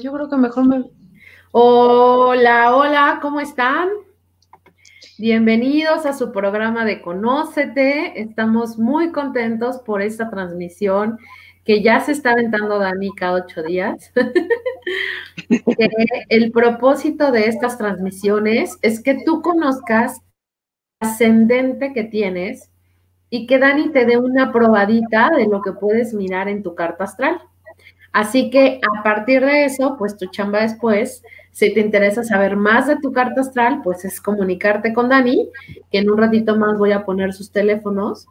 Yo creo que mejor me... Hola, hola, ¿cómo están? Bienvenidos a su programa de Conócete. Estamos muy contentos por esta transmisión que ya se está aventando Dani cada ocho días. el propósito de estas transmisiones es que tú conozcas el ascendente que tienes y que Dani te dé una probadita de lo que puedes mirar en tu carta astral. Así que a partir de eso, pues tu chamba después, si te interesa saber más de tu carta astral, pues es comunicarte con Dani, que en un ratito más voy a poner sus teléfonos,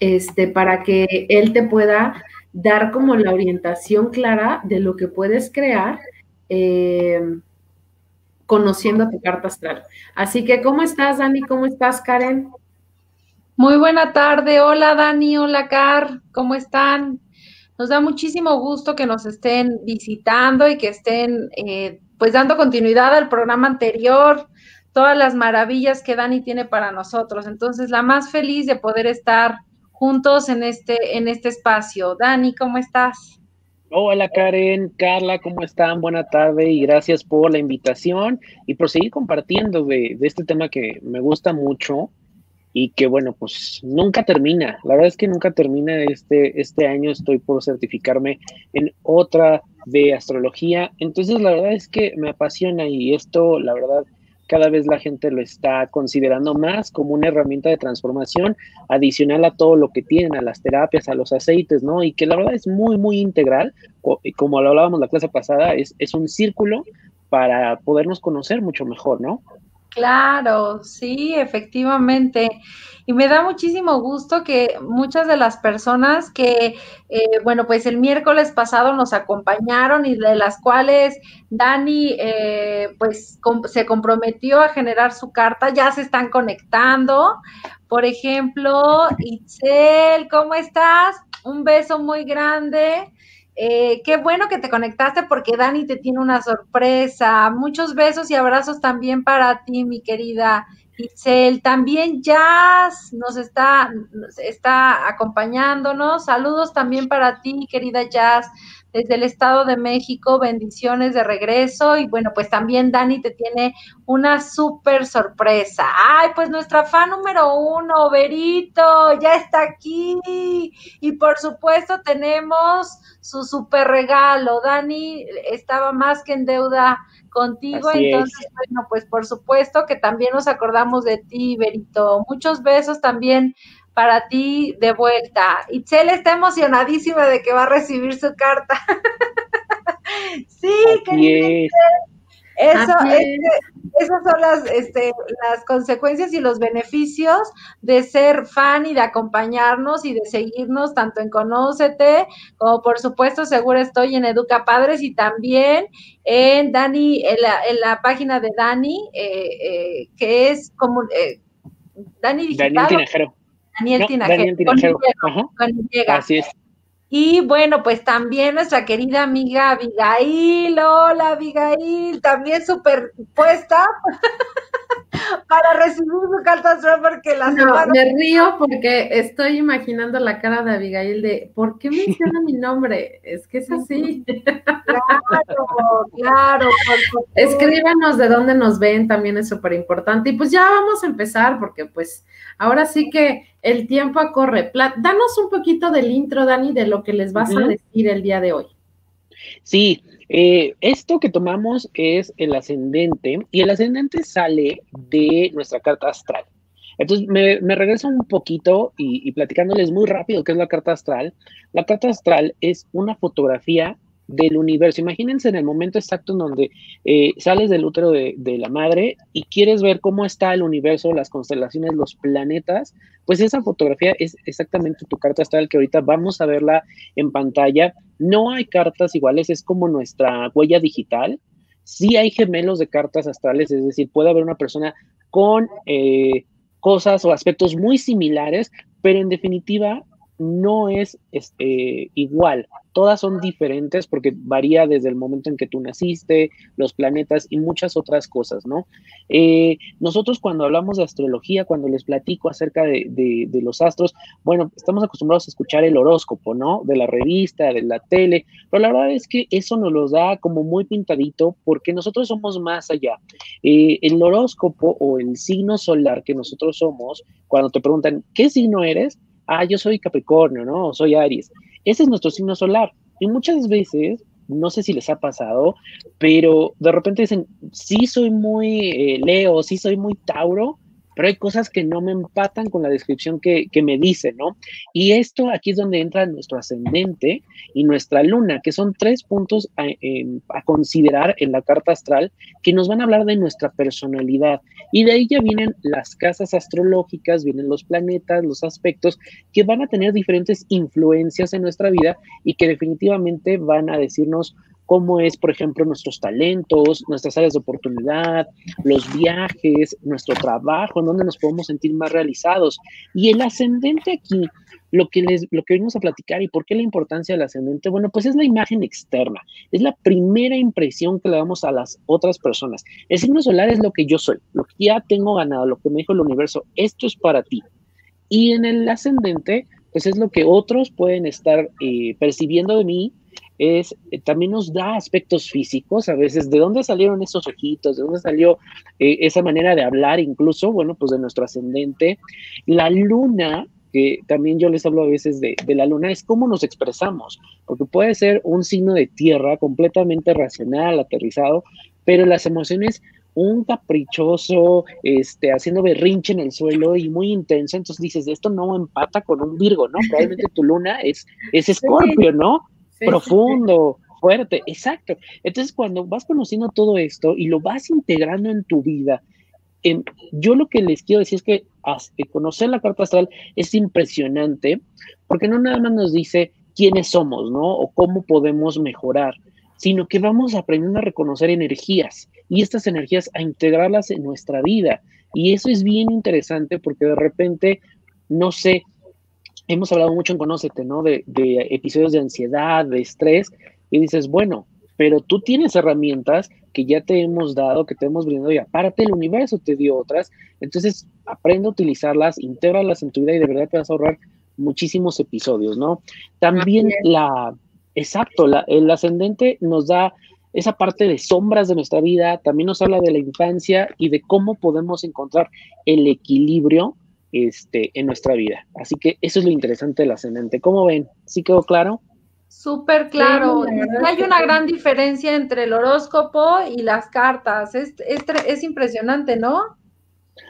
este, para que él te pueda dar como la orientación clara de lo que puedes crear eh, conociendo tu carta astral. Así que, ¿cómo estás, Dani? ¿Cómo estás, Karen? Muy buena tarde. Hola, Dani. Hola, Car. ¿Cómo están? Nos da muchísimo gusto que nos estén visitando y que estén eh, pues dando continuidad al programa anterior, todas las maravillas que Dani tiene para nosotros. Entonces, la más feliz de poder estar juntos en este, en este espacio. Dani, ¿cómo estás? Hola Karen, Carla, ¿cómo están? Buena tarde y gracias por la invitación y por seguir compartiendo de, de este tema que me gusta mucho y que bueno, pues nunca termina. La verdad es que nunca termina este, este año. Estoy por certificarme en otra de astrología. Entonces la verdad es que me apasiona y esto, la verdad, cada vez la gente lo está considerando más como una herramienta de transformación adicional a todo lo que tienen, a las terapias, a los aceites, ¿no? Y que la verdad es muy, muy integral. Como lo hablábamos la clase pasada, es, es un círculo para podernos conocer mucho mejor, ¿no? Claro, sí, efectivamente. Y me da muchísimo gusto que muchas de las personas que, eh, bueno, pues el miércoles pasado nos acompañaron y de las cuales Dani, eh, pues se comprometió a generar su carta, ya se están conectando. Por ejemplo, Itzel, ¿cómo estás? Un beso muy grande. Eh, qué bueno que te conectaste porque Dani te tiene una sorpresa. Muchos besos y abrazos también para ti, mi querida Itzel. También Jazz nos está, está acompañándonos. Saludos también para ti, querida Jazz desde el Estado de México, bendiciones de regreso y bueno, pues también Dani te tiene una súper sorpresa. Ay, pues nuestra fan número uno, Berito, ya está aquí y por supuesto tenemos su súper regalo. Dani estaba más que en deuda contigo, entonces bueno, pues por supuesto que también nos acordamos de ti, Berito. Muchos besos también para ti de vuelta. Itzel está emocionadísima de que va a recibir su carta. sí, querida. Eso, esas son las, este, las consecuencias y los beneficios de ser fan y de acompañarnos y de seguirnos tanto en Conócete, como por supuesto seguro estoy en Educa Padres y también en Dani, en la, en la página de Dani, eh, eh, que es como eh, Dani Digital. Daniel Tinajero. Así es. Y bueno, pues también nuestra querida amiga Abigail, hola Abigail, también súper puesta para recibir su carta astral porque la no, Me río porque estoy imaginando la cara de Abigail de ¿por qué menciona mi nombre? Es que es así. Claro, claro. Escríbanos de dónde nos ven, también es súper importante. Y pues ya vamos a empezar porque pues ahora sí que el tiempo corre. Danos un poquito del intro, Dani, de lo que les vas a decir el día de hoy. Sí, eh, esto que tomamos es el ascendente y el ascendente sale de nuestra carta astral. Entonces, me, regreso un poquito y, y, platicándoles muy rápido qué es la carta astral. La carta astral es una fotografía del universo. Imagínense en el momento exacto en donde eh, sales del útero de, la madre y quieres ver cómo está el universo, las constelaciones, los planetas, pues esa fotografía es exactamente tu carta astral que ahorita vamos a verla en pantalla. No hay cartas iguales, es como nuestra huella digital. Sí hay gemelos de cartas astrales, es decir, puede haber una persona con eh, cosas o aspectos muy similares, pero en definitiva no es este, igual todas son diferentes porque varía desde el momento en que tú naciste, los planetas y muchas otras cosas, ¿no? Eh, nosotros cuando hablamos de astrología, cuando les platico acerca de, los astros, bueno, estamos acostumbrados a escuchar el horóscopo, ¿no? De la revista, de la tele, pero la verdad es que eso nos lo da como muy pintadito porque nosotros somos más allá. Eh, el horóscopo o el signo solar que nosotros somos, cuando te preguntan, ¿qué signo eres? Ah, yo soy Capricornio, ¿no? soy Aries. Ese es nuestro signo solar. Y muchas veces, no sé si les ha pasado, pero de repente dicen, sí soy muy eh, Leo, sí soy muy Tauro, pero hay cosas que no me empatan con la descripción que, me dice, ¿no? Y esto aquí es donde entra nuestro ascendente y nuestra luna, que son tres puntos a, a, considerar en la carta astral que nos van a hablar de nuestra personalidad. Y de ahí ya vienen las casas astrológicas, vienen los planetas, los aspectos que van a tener diferentes influencias en nuestra vida y que definitivamente van a decirnos cómo es, por ejemplo, nuestros talentos, nuestras áreas de oportunidad, los viajes, nuestro trabajo, en donde nos podemos sentir más realizados. Y el ascendente aquí, lo que, les, lo que venimos a platicar y por qué la importancia del ascendente, bueno, pues es la imagen externa, es la primera impresión que le damos a las otras personas. El signo solar es lo que yo soy, lo que ya tengo ganado, lo que me dijo el universo, esto es para ti. Y en el ascendente, pues es lo que otros pueden estar eh, percibiendo de mí es, eh, también nos da aspectos físicos, a veces, ¿de dónde salieron esos ojitos? ¿De dónde salió eh, esa manera de hablar incluso? Bueno, pues de nuestro ascendente. La luna, que también yo les hablo a veces de, de, la luna, es cómo nos expresamos, porque puede ser un signo de tierra completamente racional, aterrizado, pero las emociones un caprichoso, este, haciendo berrinche en el suelo y muy intenso, entonces dices, esto no empata con un Virgo, ¿no? Probablemente tu luna es, es escorpio, ¿no? Profundo, fuerte, exacto. Entonces, cuando vas conociendo todo esto y lo vas integrando en tu vida, em, yo lo que les quiero decir es que conocer la carta astral es impresionante, porque no nada más nos dice quiénes somos, ¿no? O cómo podemos mejorar, sino que vamos aprendiendo a reconocer energías y estas energías a integrarlas en nuestra vida. Y eso es bien interesante porque de repente, no sé, hemos hablado mucho en Conócete, ¿no? De, episodios de ansiedad, de estrés, y dices, bueno, pero tú tienes herramientas que ya te hemos dado, que te hemos brindado, y aparte el universo te dio otras, entonces aprende a utilizarlas, intégralas en tu vida y de verdad te vas a ahorrar muchísimos episodios, ¿no? También la, exacto, la, el ascendente nos da esa parte de sombras de nuestra vida, también nos habla de la infancia y de cómo podemos encontrar el equilibrio este, en nuestra vida. Así que eso es lo interesante del ascendente. ¿Cómo ven? ¿Sí quedó claro? Súper claro. Hay una gran diferencia entre el horóscopo y las cartas. Es, es, impresionante, ¿no?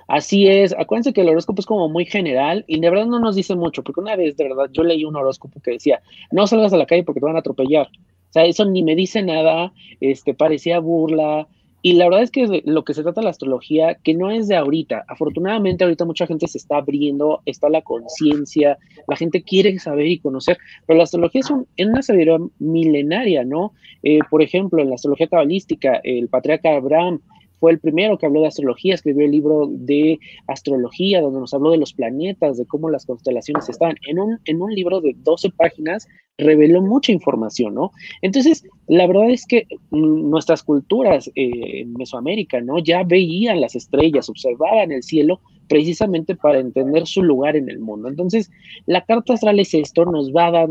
Así es. Acuérdense que el horóscopo es como muy general y de verdad no nos dice mucho, porque una vez, de verdad, yo leí un horóscopo que decía, no salgas a la calle porque te van a atropellar. O sea, eso ni me dice nada, este, parecía burla, y la verdad es que lo que se trata de la astrología, que no es de ahorita. Afortunadamente ahorita mucha gente se está abriendo, está la conciencia, la gente quiere saber y conocer, pero la astrología es, una sabiduría milenaria, ¿no? Eh, por ejemplo, en la astrología cabalística, el patriarca Abraham fue el primero que habló de astrología, escribió el libro de astrología, donde nos habló de los planetas, de cómo las constelaciones están. En un, en un libro de 12 páginas reveló mucha información, ¿no? Entonces, la verdad es que mm, nuestras culturas eh, en Mesoamérica, ¿no? Ya veían las estrellas, observaban el cielo precisamente para entender su lugar en el mundo. Entonces, la carta astral es esto, nos va a dar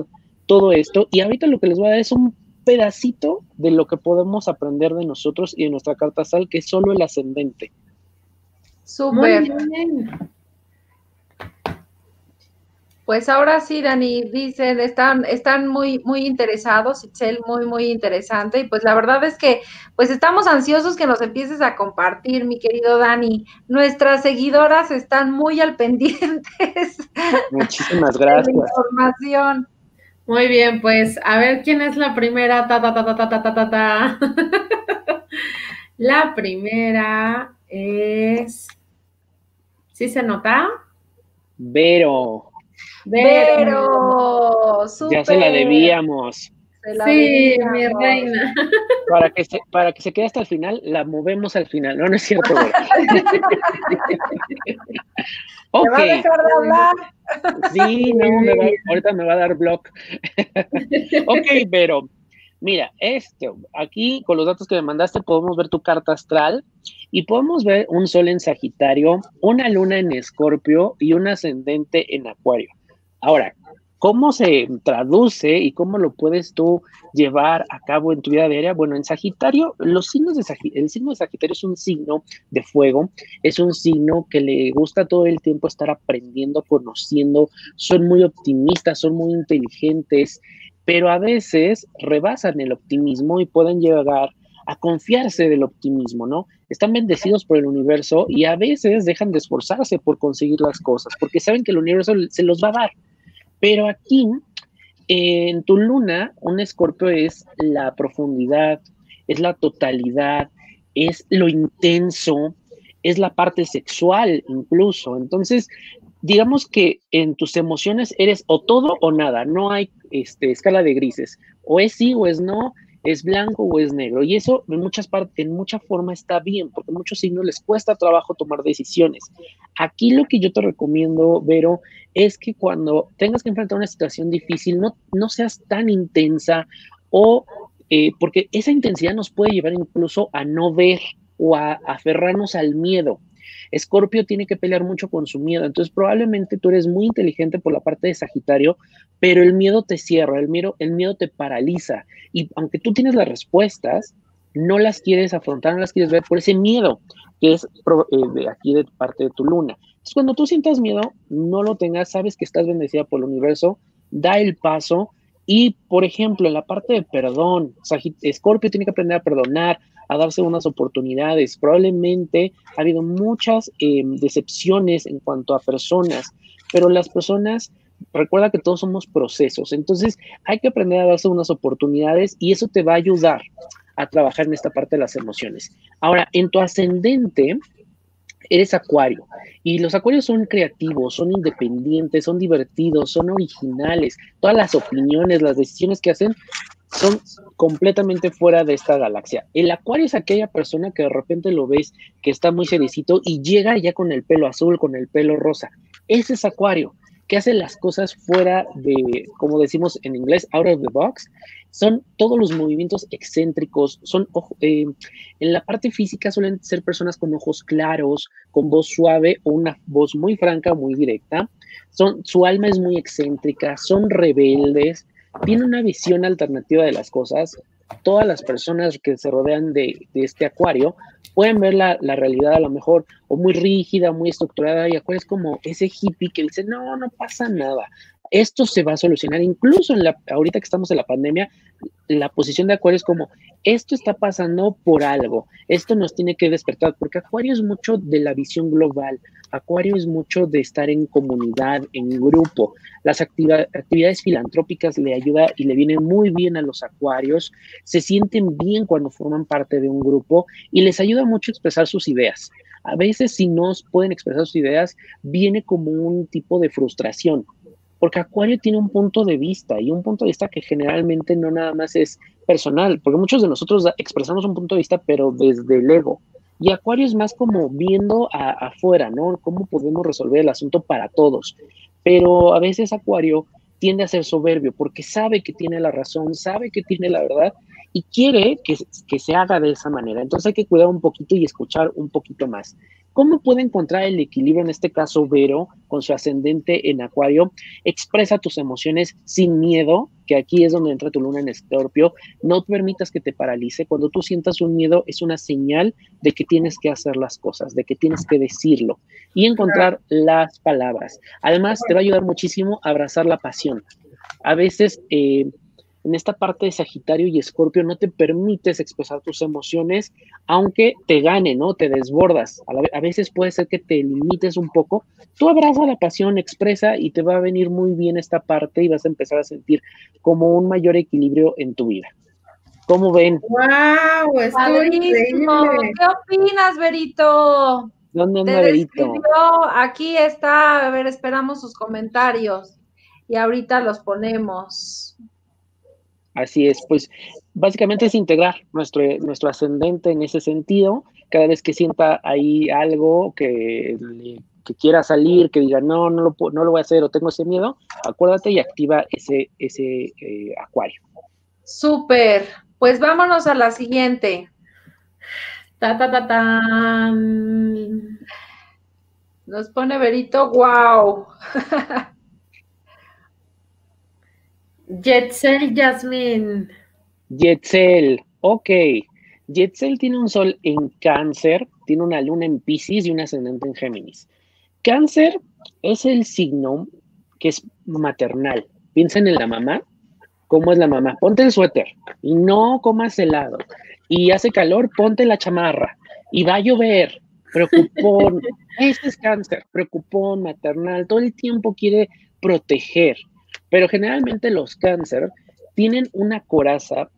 todo esto, y ahorita lo que les voy a dar es un pedacito de lo que podemos aprender de nosotros y de nuestra carta astral, que es solo el ascendente. Súper. Pues ahora sí, Dani, dicen, están, están muy, muy interesados, Itzel, muy, muy interesante. Y pues la verdad es que, pues estamos ansiosos que nos empieces a compartir, mi querido Dani. Nuestras seguidoras están muy al pendientes. Muchísimas gracias. información. Muy bien, pues a ver quién es la primera. Ta, ta, ta, ta, ta, ta, ta, ta. la primera es. ¿Sí se nota? Vero. Vero. Ya se la debíamos. sí, mi reina. Para que, se, para que se quede hasta el final, la movemos al final. No, no es cierto. Okay. va a dejar de hablar? Sí, no, ahorita me va a dar blog. ok, pero mira, esto, aquí con los datos que me mandaste podemos ver tu carta astral y podemos ver un sol en Sagitario, una luna en Escorpio y un ascendente en Acuario. Ahora, ¿Cómo se traduce y cómo lo puedes tú llevar a cabo en tu vida diaria? Bueno, en Sagitario, los signos de Sagitario, el signo de Sagitario es un signo de fuego, es un signo que le gusta todo el tiempo estar aprendiendo, conociendo, son muy optimistas, son muy inteligentes, pero a veces rebasan el optimismo y pueden llegar a confiarse del optimismo, ¿no? Están bendecidos por el universo y a veces dejan de esforzarse por conseguir las cosas, porque saben que el universo se los va a dar pero aquí, en tu luna, un escorpio es la profundidad, es la totalidad, es lo intenso, es la parte sexual incluso. Entonces, digamos que en tus emociones eres o todo o nada, no hay este, escala de grises, o es sí o es no, es blanco o es negro. Y eso en muchas partes, en mucha forma está bien, porque a muchos signos les cuesta trabajo tomar decisiones. Aquí lo que yo te recomiendo, Vero, es que cuando tengas que enfrentar una situación difícil, no, no seas tan intensa o eh, porque esa intensidad nos puede llevar incluso a no ver o a aferrarnos al miedo. Escorpio tiene que pelear mucho con su miedo, entonces probablemente tú eres muy inteligente por la parte de Sagitario, pero el miedo te cierra, el miedo, el miedo te paraliza y aunque tú tienes las respuestas, no las quieres afrontar, no las quieres ver por ese miedo que es eh, de aquí de parte de tu luna. Entonces, cuando tú sientas miedo, no lo tengas, sabes que estás bendecida por el universo, da el paso y, por ejemplo, en la parte de perdón, Escorpio tiene que aprender a perdonar, a darse unas oportunidades. Probablemente ha habido muchas eh, decepciones en cuanto a personas, pero las personas, recuerda que todos somos procesos, entonces hay que aprender a darse unas oportunidades y eso te va a ayudar a trabajar en esta parte de las emociones. Ahora, en tu ascendente, eres acuario y los acuarios son creativos, son independientes, son divertidos, son originales. Todas las opiniones, las decisiones que hacen son completamente fuera de esta galaxia. El acuario es aquella persona que de repente lo ves que está muy sericito y llega ya con el pelo azul, con el pelo rosa. Ese es acuario, que hace las cosas fuera de, como decimos en inglés, out of the box. Son todos los movimientos excéntricos, son eh, en la parte física suelen ser personas con ojos claros, con voz suave o una voz muy franca, muy directa. Son, su alma es muy excéntrica, son rebeldes, tiene una visión alternativa de las cosas. Todas las personas que se rodean de, este acuario pueden ver la, la, realidad a lo mejor o muy rígida, muy estructurada, y acuario es como ese hippie que dice, no, no pasa nada, esto se va a solucionar. Incluso en la, ahorita que estamos en la pandemia, la posición de Acuario es como, esto está pasando por algo, esto nos tiene que despertar, porque Acuario es mucho de la visión global, Acuario es mucho de estar en comunidad, en grupo. Las actividades filantrópicas le ayuda y le vienen muy bien a los Acuarios, se sienten bien cuando forman parte de un grupo y les ayuda mucho a expresar sus ideas. A veces si no pueden expresar sus ideas, viene como un tipo de frustración porque Acuario tiene un punto de vista y un punto de vista que generalmente no nada más es personal, porque muchos de nosotros expresamos un punto de vista, pero desde el ego. Y Acuario es más como viendo afuera, ¿no? Cómo podemos resolver el asunto para todos. Pero a veces Acuario tiende a ser soberbio porque sabe que tiene la razón, sabe que tiene la verdad y quiere que, se haga de esa manera. Entonces hay que cuidar un poquito y escuchar un poquito más. ¿Cómo puede encontrar el equilibrio en este caso Vero con su ascendente en Acuario? Expresa tus emociones sin miedo, que aquí es donde entra tu luna en Escorpio. No permitas que te paralice. Cuando tú sientas un miedo es una señal de que tienes que hacer las cosas, de que tienes que decirlo y encontrar las palabras. Además, te va a ayudar muchísimo a abrazar la pasión. A veces eh, en esta parte de Sagitario y Escorpio no te permites expresar tus emociones, aunque te gane, ¿no? Te desbordas. A, veces puede ser que te limites un poco. Tú abraza la pasión, expresa y te va a venir muy bien esta parte y vas a empezar a sentir como un mayor equilibrio en tu vida. ¿Cómo ven? ¡Wow! ¿Qué opinas, Berito? ¿Dónde anda Berito? Aquí está, a ver, esperamos sus comentarios y ahorita los ponemos. Así es, pues básicamente es integrar nuestro, nuestro ascendente en ese sentido. Cada vez que sienta ahí algo que que quiera salir, que diga, no, no lo, no lo voy a hacer o tengo ese miedo, acuérdate y activa ese, ese eh, acuario. Súper, pues vámonos a la siguiente. Ta, ta, ta, ta. Nos pone Berito, wow. Jetzel Yasmin. Jetzel, ok. Jetzel tiene un sol en cáncer, tiene una luna en Pisces y un ascendente en Géminis. Cáncer es el signo que es maternal. Piensen en la mamá. ¿Cómo es la mamá? Ponte el suéter y no comas helado. Y hace calor, ponte la chamarra. Y va a llover. Preocupón. este es cáncer. Preocupón, maternal. Todo el tiempo quiere proteger. Pero generalmente los cáncer tienen una coraza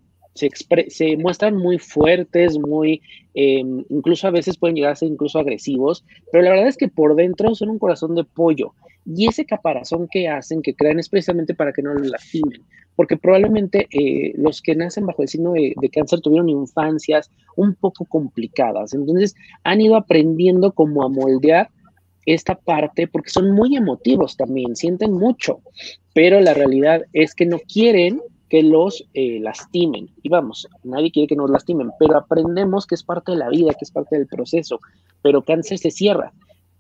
se, muestran muy fuertes, muy, em, incluso a veces pueden llegar a ser incluso agresivos, pero la verdad es que por dentro son un corazón de pollo. Y ese caparazón que hacen, que crean, es precisamente para que no lo lastimen, porque probablemente eh, los que nacen bajo el signo de, de, cáncer tuvieron infancias un poco complicadas, entonces han ido aprendiendo cómo a moldear esta parte porque son muy emotivos también, sienten mucho, pero la realidad es que no quieren que los eh, lastimen. Y vamos, nadie quiere que nos lastimen, pero aprendemos que es parte de la vida, que es parte del proceso. Pero cáncer se cierra.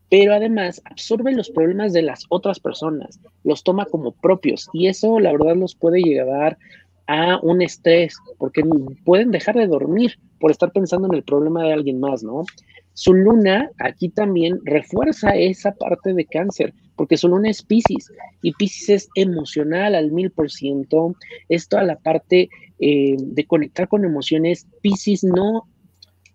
Pero además absorbe los problemas de las otras personas, los toma como propios y eso la verdad los puede llegar a un estrés, porque pueden dejar de dormir por estar pensando en el problema de alguien más, ¿no? Su luna aquí también refuerza esa parte de cáncer, porque su luna es Pisces y Pisces es emocional al mil por ciento, es toda la parte eh, de conectar con emociones. Pisces no,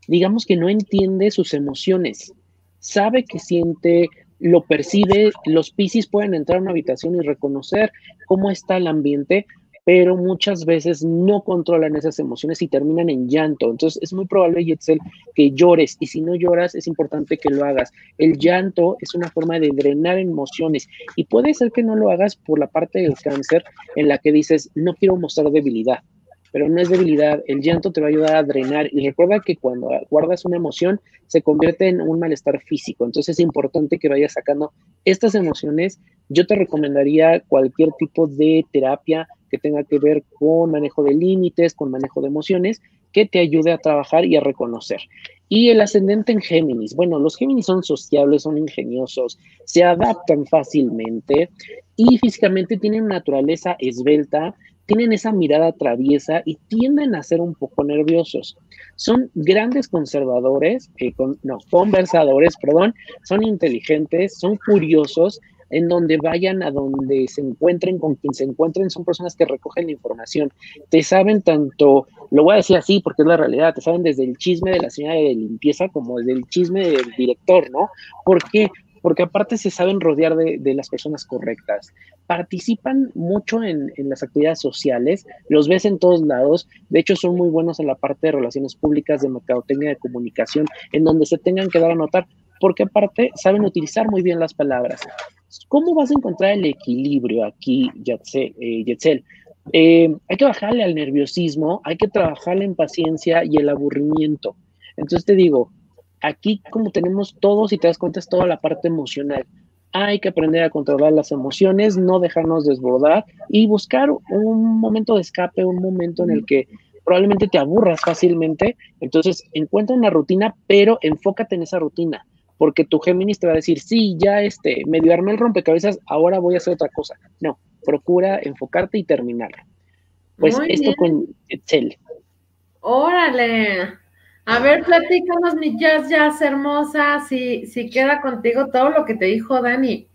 digamos que no entiende sus emociones, sabe que siente, lo percibe, los Pisces pueden entrar a una habitación y reconocer cómo está el ambiente, pero muchas veces no controlan esas emociones y terminan en llanto. Entonces es muy probable, Yetzel, que llores y si no lloras es importante que lo hagas. El llanto es una forma de drenar emociones y puede ser que no lo hagas por la parte del cáncer en la que dices, no quiero mostrar debilidad pero no es debilidad. El llanto te va a ayudar a drenar y recuerda que cuando guardas una emoción se convierte en un malestar físico. Entonces es importante que vayas sacando estas emociones. Yo te recomendaría cualquier tipo de terapia que tenga que ver con manejo de límites, con manejo de emociones, que te ayude a trabajar y a reconocer. Y el ascendente en Géminis. Bueno, los Géminis son sociables, son ingeniosos, se adaptan fácilmente y físicamente tienen naturaleza esbelta, tienen esa mirada traviesa y tienden a ser un poco nerviosos. Son grandes conservadores, eh, no, conversadores, perdón, son inteligentes, son curiosos, en donde vayan, a donde se encuentren, con quien se encuentren, son personas que recogen la información. Te saben tanto, lo voy a decir así porque es la realidad, te saben desde el chisme de la señora de limpieza como desde el chisme del director, ¿no? ¿Por qué? porque aparte se saben rodear de, las personas correctas. Participan mucho en, las actividades sociales, los ves en todos lados, de hecho son muy buenos en la parte de relaciones públicas, de mercadotecnia, de comunicación, en donde se tengan que dar a notar, porque aparte saben utilizar muy bien las palabras. ¿Cómo vas a encontrar el equilibrio aquí, eh, Yetzel? Eh, hay que bajarle al nerviosismo, hay que trabajarle en paciencia y el aburrimiento. Entonces te digo, Aquí, como tenemos todos, y te das cuenta, es toda la parte emocional. Hay que aprender a controlar las emociones, no dejarnos desbordar y buscar un momento de escape, un momento en el que probablemente te aburras fácilmente. Entonces, encuentra una rutina, pero enfócate en esa rutina, porque tu Géminis te va a decir, sí, ya este, medio armé el rompecabezas, ahora voy a hacer otra cosa. No, procura enfocarte y terminarlo. Pues esto con Excel. Órale. A ver, platícanos, mi jazz, jazz hermosa, si, si queda contigo todo lo que te dijo Dani.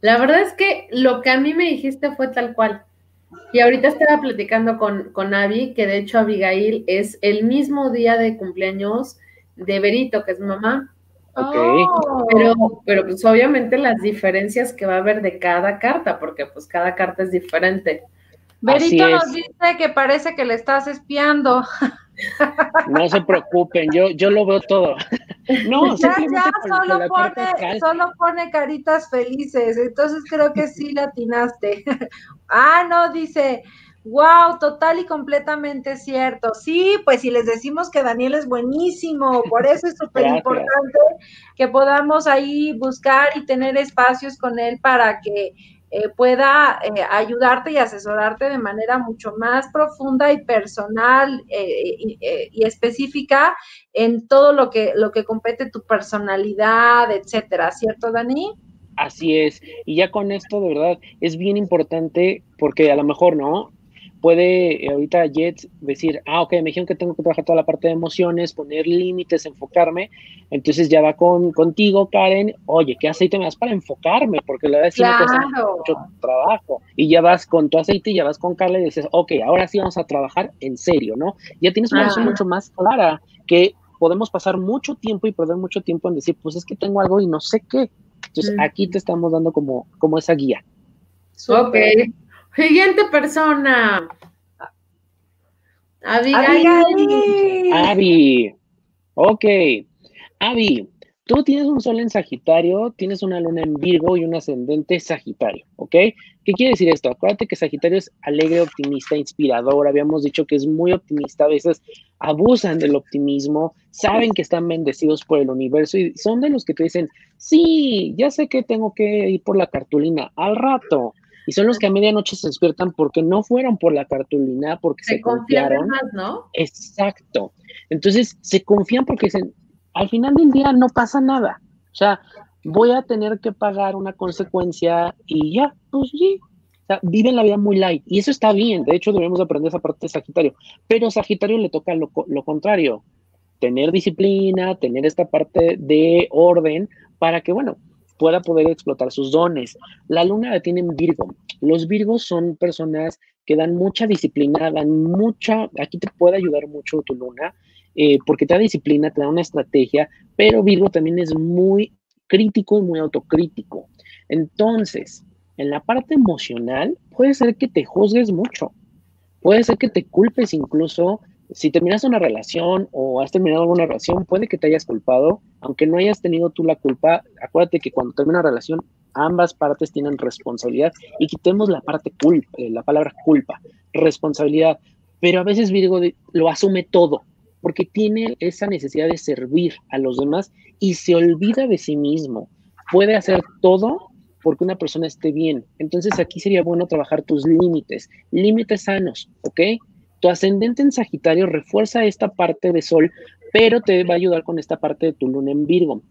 La verdad es que lo que a mí me dijiste fue tal cual. Y ahorita estaba platicando con, con Abby, que de hecho Abigail es el mismo día de cumpleaños de Berito, que es mamá. Oh. Pero, pero pues obviamente las diferencias que va a haber de cada carta, porque pues cada carta es diferente. Berito nos dice que parece que le estás espiando. No se preocupen, yo, yo lo veo todo. No, ya, ya, solo pone, solo pone caritas felices, entonces creo que sí latinaste. Ah, no, dice, Wow, total y completamente cierto. Sí, pues si les decimos que Daniel es buenísimo, por eso es súper importante que podamos ahí buscar y tener espacios con él para que eh, pueda eh, ayudarte y asesorarte de manera mucho más profunda y personal eh, y, específica en todo lo que, lo que compete tu personalidad, etcétera, ¿cierto, Dani? Así es. Y ya con esto, de verdad, es bien importante porque a lo mejor, ¿no? Puede eh, ahorita Jets decir, ah, ok, me dijeron que tengo que trabajar toda la parte de emociones, poner límites, enfocarme, entonces ya va con, contigo, Karen, oye, ¿qué aceite me das para enfocarme? Porque la verdad es mucho trabajo. Y ya vas con tu aceite y ya vas con Carla y dices, ok, ahora sí vamos a trabajar en serio, ¿no? Ya tienes una visión mucho más clara que podemos pasar mucho tiempo y perder mucho tiempo en decir, pues es que tengo algo y no sé qué. Entonces aquí te estamos dando como, como esa guía. Ok. Siguiente persona. Abigail. Avi. Ok. Avi, tú tienes un sol en Sagitario, tienes una luna en Virgo y un ascendente Sagitario, ¿ok? ¿Qué quiere decir esto? Acuérdate que Sagitario es alegre, optimista, inspirador. Habíamos dicho que es muy optimista, a veces abusan del optimismo, saben que están bendecidos por el universo y son de los que te dicen, sí, ya sé que tengo que ir por la cartulina al rato y son los que a medianoche se despiertan porque no fueron por la cartulina, porque se, confiaron. Más, ¿no? Exacto. Entonces se confían porque dicen, al final del día no pasa nada. O sea, voy a tener que pagar una consecuencia y ya, pues sí. O sea, viven la vida muy light y eso está bien. De hecho, debemos aprender esa parte de Sagitario. Pero Sagitario le toca lo, lo contrario, tener disciplina, tener esta parte de orden para que, bueno, pueda poder explotar sus dones. La luna la tiene en Virgo. Los Virgos son personas que dan mucha disciplina, dan mucha, aquí te puede ayudar mucho tu luna, eh, porque te da disciplina, te da una estrategia, pero Virgo también es muy crítico y muy autocrítico. Entonces, en la parte emocional, puede ser que te juzgues mucho, puede ser que te culpes incluso si terminas una relación o has terminado alguna relación, puede que te hayas culpado, aunque no hayas tenido tú la culpa, acuérdate que cuando termina una relación, ambas partes tienen responsabilidad y quitemos la parte culpa, eh, la palabra culpa, responsabilidad, pero a veces Virgo lo asume todo, porque tiene esa necesidad de servir a los demás y se olvida de sí mismo. Puede hacer todo porque una persona esté bien. Entonces aquí sería bueno trabajar tus límites, límites sanos, ¿ok? Tu ascendente en Sagitario refuerza esta parte de Sol, pero te va a ayudar con esta parte de tu luna en Virgo.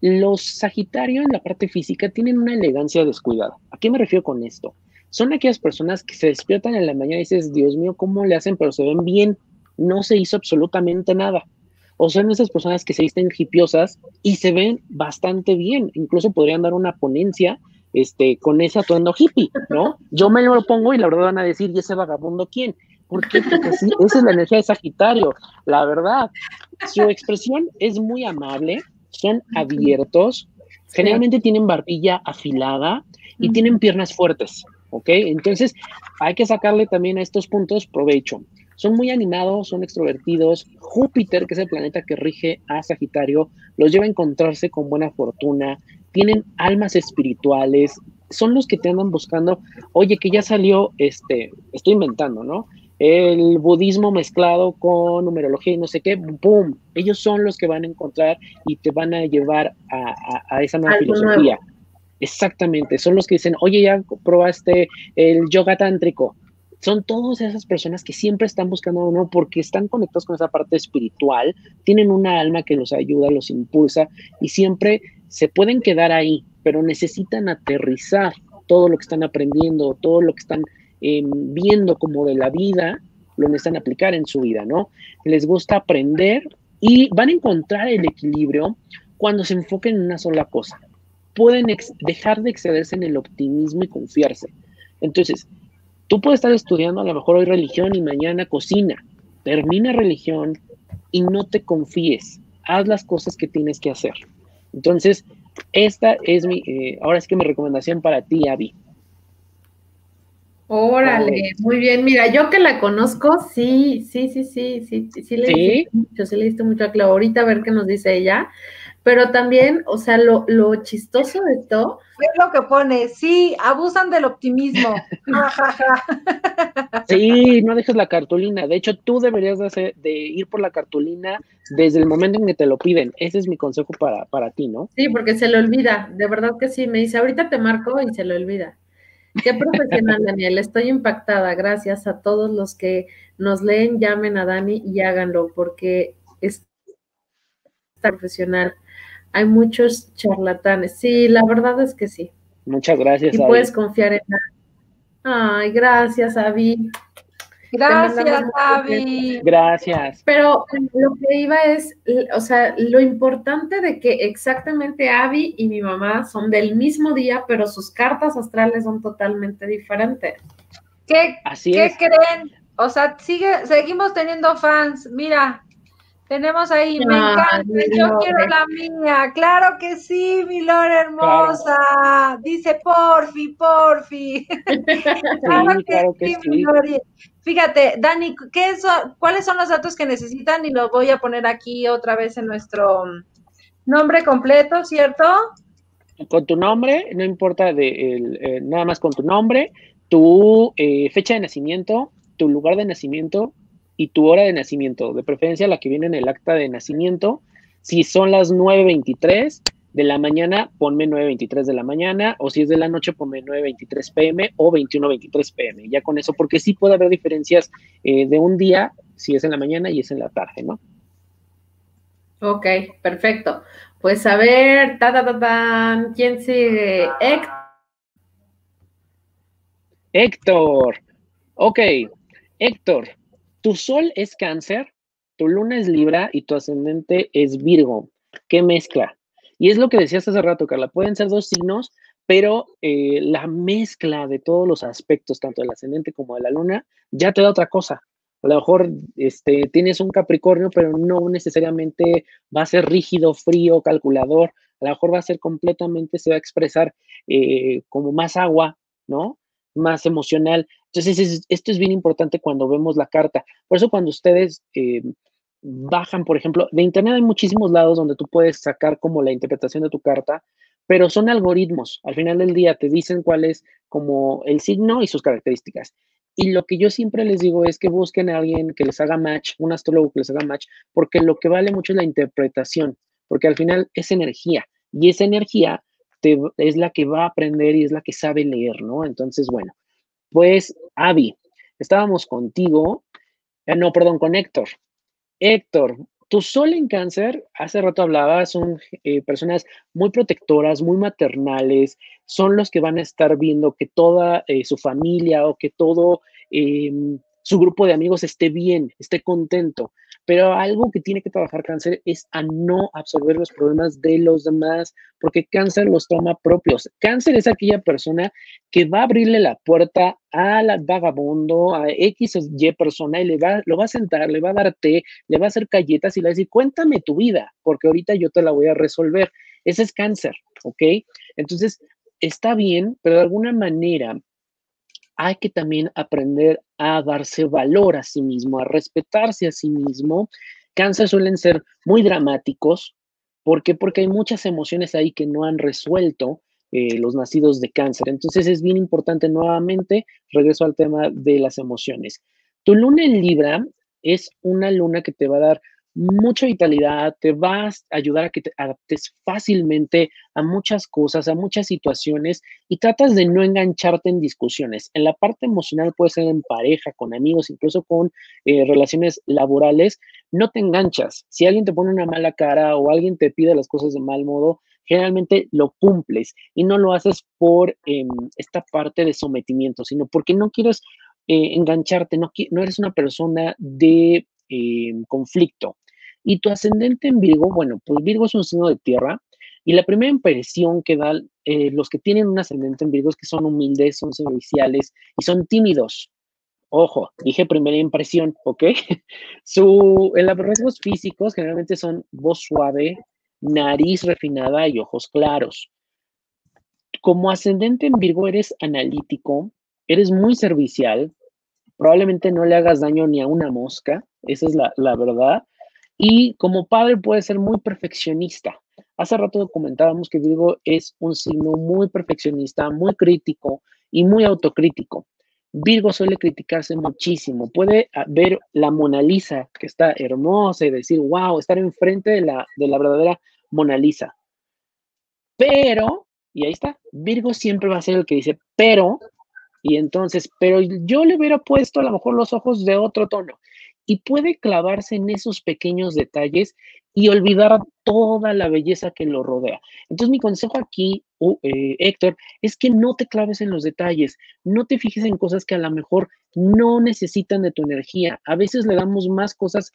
Los Sagitarios en la parte física tienen una elegancia descuidada. ¿A qué me refiero con esto? Son aquellas personas que se despiertan en la mañana y dices, Dios mío, ¿cómo le hacen? Pero se ven bien. No se hizo absolutamente nada. O son esas personas que se visten hipiosas y se ven bastante bien. Incluso podrían dar una ponencia este, con ese atuendo hippie, ¿no? Yo me lo pongo y la verdad van a decir, ¿y ese vagabundo quién? ¿Por qué? Porque sí, esa es la energía de Sagitario, la verdad. Su expresión es muy amable, son abiertos, generalmente tienen barbilla afilada y tienen piernas fuertes, ¿ok? Entonces hay que sacarle también a estos puntos provecho. Son muy animados, son extrovertidos. Júpiter, que es el planeta que rige a Sagitario, los lleva a encontrarse con buena fortuna. Tienen almas espirituales, son los que te andan buscando, oye, que ya salió, este, estoy inventando, ¿no? El budismo mezclado con numerología y no sé qué, ¡boom! Ellos son los que van a encontrar y te van a llevar a, esa nueva filosofía. Exactamente, son los que dicen, oye, ya probaste el yoga tántrico. Son todas esas personas que siempre están buscando uno porque están conectados con esa parte espiritual, tienen una alma que los ayuda, los impulsa y siempre se pueden quedar ahí, pero necesitan aterrizar todo lo que están aprendiendo, todo lo que están viendo como de la vida, lo necesitan aplicar en su vida, ¿no? Les gusta aprender y van a encontrar el equilibrio cuando se enfoquen en una sola cosa. Pueden dejar de excederse en el optimismo y confiarse. Entonces, tú puedes estar estudiando a lo mejor hoy religión y mañana cocina. Termina religión y no te confíes. Haz las cosas que tienes que hacer. Entonces, esta es mi, eh, ahora es que mi recomendación para ti, Abby. Órale, muy bien. Mira, yo que la conozco, sí, sí, sí, sí, sí, sí, le he visto mucho, sí le he visto mucho a Clau. Ahorita a ver qué nos dice ella. Pero también, o sea, lo, lo chistoso de esto. Es lo que pone, sí, abusan del optimismo. sí, no dejes la cartulina. De hecho, tú deberías de, de, ir por la cartulina desde el momento en que te lo piden. Ese es mi consejo para, para ti, ¿no? Sí, porque se le olvida. De verdad que sí. Me dice, ahorita te marco y se le olvida. Qué profesional, Daniel. Estoy impactada. Gracias a todos los que nos leen, llamen a Dani y háganlo, porque es profesional. Hay muchos charlatanes. Sí, la verdad es que sí. Muchas gracias. Y puedes confiar en Ay, gracias, Avi. Gracias, Avi. Gracias. Pero lo que iba es, o sea, lo importante de que exactamente Avi y mi mamá son del mismo día, pero sus cartas astrales son totalmente diferentes. ¿Qué, ¿qué creen? O sea, sigue, seguimos teniendo fans. Mira, tenemos ahí, me encanta, yo quiero la mía. Claro que sí, mi Lore hermosa. Dice porfi, porfi. claro, que, sí, Fíjate, Dani, ¿qué ¿cuáles son los datos que necesitan? Y lo voy a poner aquí otra vez en nuestro nombre completo, ¿cierto? Con tu nombre, no importa de el, eh, nada más con tu nombre, tu eh, fecha de nacimiento, tu lugar de nacimiento, y tu hora de nacimiento, de preferencia la que viene en el acta de nacimiento. Si son las 9.23 de la mañana, ponme 9.23 de la mañana, o si es de la noche, ponme 9.23 pm o 21.23 pm. Ya con eso, porque sí puede haber diferencias eh, de un día, si es en la mañana y es en la tarde, ¿no? Ok, perfecto. Pues a ver, ta, ta, ta, ¿quién sigue? Héctor. Héctor. Ok, Héctor, tu sol es cáncer, tu luna es libra y tu ascendente es Virgo. ¿Qué mezcla? Y es lo que decías hace rato, Carla. Pueden ser dos signos, pero eh, la mezcla de todos los aspectos, tanto del ascendente como de la luna, ya te da otra cosa. A lo mejor este, tienes un Capricornio, pero no necesariamente va a ser rígido, frío, calculador. A lo mejor va a ser completamente, se va a expresar eh, como más agua, ¿no? Más emocional. Entonces, esto es bien importante cuando vemos la carta. Por eso cuando ustedes eh, bajan, por ejemplo, de Internet hay muchísimos lados donde tú puedes sacar como la interpretación de tu carta, pero son algoritmos. Al final del día te dicen cuál es como el signo y sus características. Y lo que yo siempre les digo es que busquen a alguien que les haga match, un astrólogo que les haga match, porque lo que vale mucho es la interpretación, porque al final es energía y esa energía es la que va a aprender y es la que sabe leer, ¿no? Entonces, bueno, pues, Avi, estábamos contigo, eh, no, perdón, con Héctor. Héctor, tu sol en cáncer, hace rato hablabas, son eh, personas muy protectoras, muy maternales, son los que van a estar viendo que toda eh, su familia o que todo em, su grupo de amigos esté bien, esté contento. Pero algo que tiene que trabajar cáncer es a no absorber los problemas de los demás, porque cáncer los toma propios. Cáncer es aquella persona que va a abrirle la puerta al vagabundo, a X o Y persona y le va, lo va a sentar, le va a dar té, le va a hacer galletas y le va a decir, cuéntame tu vida, porque ahorita yo te la voy a resolver. Ese es cáncer, ¿ok? Entonces, está bien, pero de alguna manera hay que también aprender a darse valor a sí mismo, a respetarse a sí mismo. Cáncer suelen ser muy dramáticos. ¿Por qué? Porque hay muchas emociones ahí que no han resuelto eh, los nacidos de cáncer. Entonces es bien importante nuevamente, regreso al tema de las emociones. Tu luna en Libra es una luna que te va a dar mucha vitalidad, te va a ayudar a que te adaptes fácilmente a muchas cosas, a muchas situaciones y tratas de no engancharte en discusiones. En la parte emocional puede ser en pareja, con amigos, incluso con eh, relaciones laborales, no te enganchas. Si alguien te pone una mala cara o alguien te pide las cosas de mal modo, generalmente lo cumples y no lo haces por em, esta parte de sometimiento, sino porque no quieres eh, engancharte, no, no eres una persona de conflicto. Y tu ascendente en Virgo, bueno, pues Virgo es un signo de tierra y la primera impresión que dan eh, los que tienen un ascendente en Virgo es que son humildes, son serviciales y son tímidos. Ojo, dije primera impresión, ¿ok? Su, en los rasgos físicos generalmente son voz suave, nariz refinada y ojos claros. Como ascendente en Virgo eres analítico, eres muy servicial, probablemente no le hagas daño ni a una mosca, esa es la, verdad. Y como padre puede ser muy perfeccionista. Hace rato comentábamos que Virgo es un signo muy perfeccionista, muy crítico y muy autocrítico. Virgo suele criticarse muchísimo. Puede ver la Mona Lisa, que está hermosa, y decir, wow, estar enfrente de la, de la verdadera Mona Lisa. Pero, y ahí está, Virgo siempre va a ser el que dice, pero, y entonces, pero yo le hubiera puesto a lo mejor los ojos de otro tono. Y puede clavarse en esos pequeños detalles y olvidar toda la belleza que lo rodea. Entonces mi consejo aquí, eh, Héctor, es que no te claves en los detalles, no te fijes en cosas que a lo mejor no necesitan de tu energía. A veces le damos más cosas,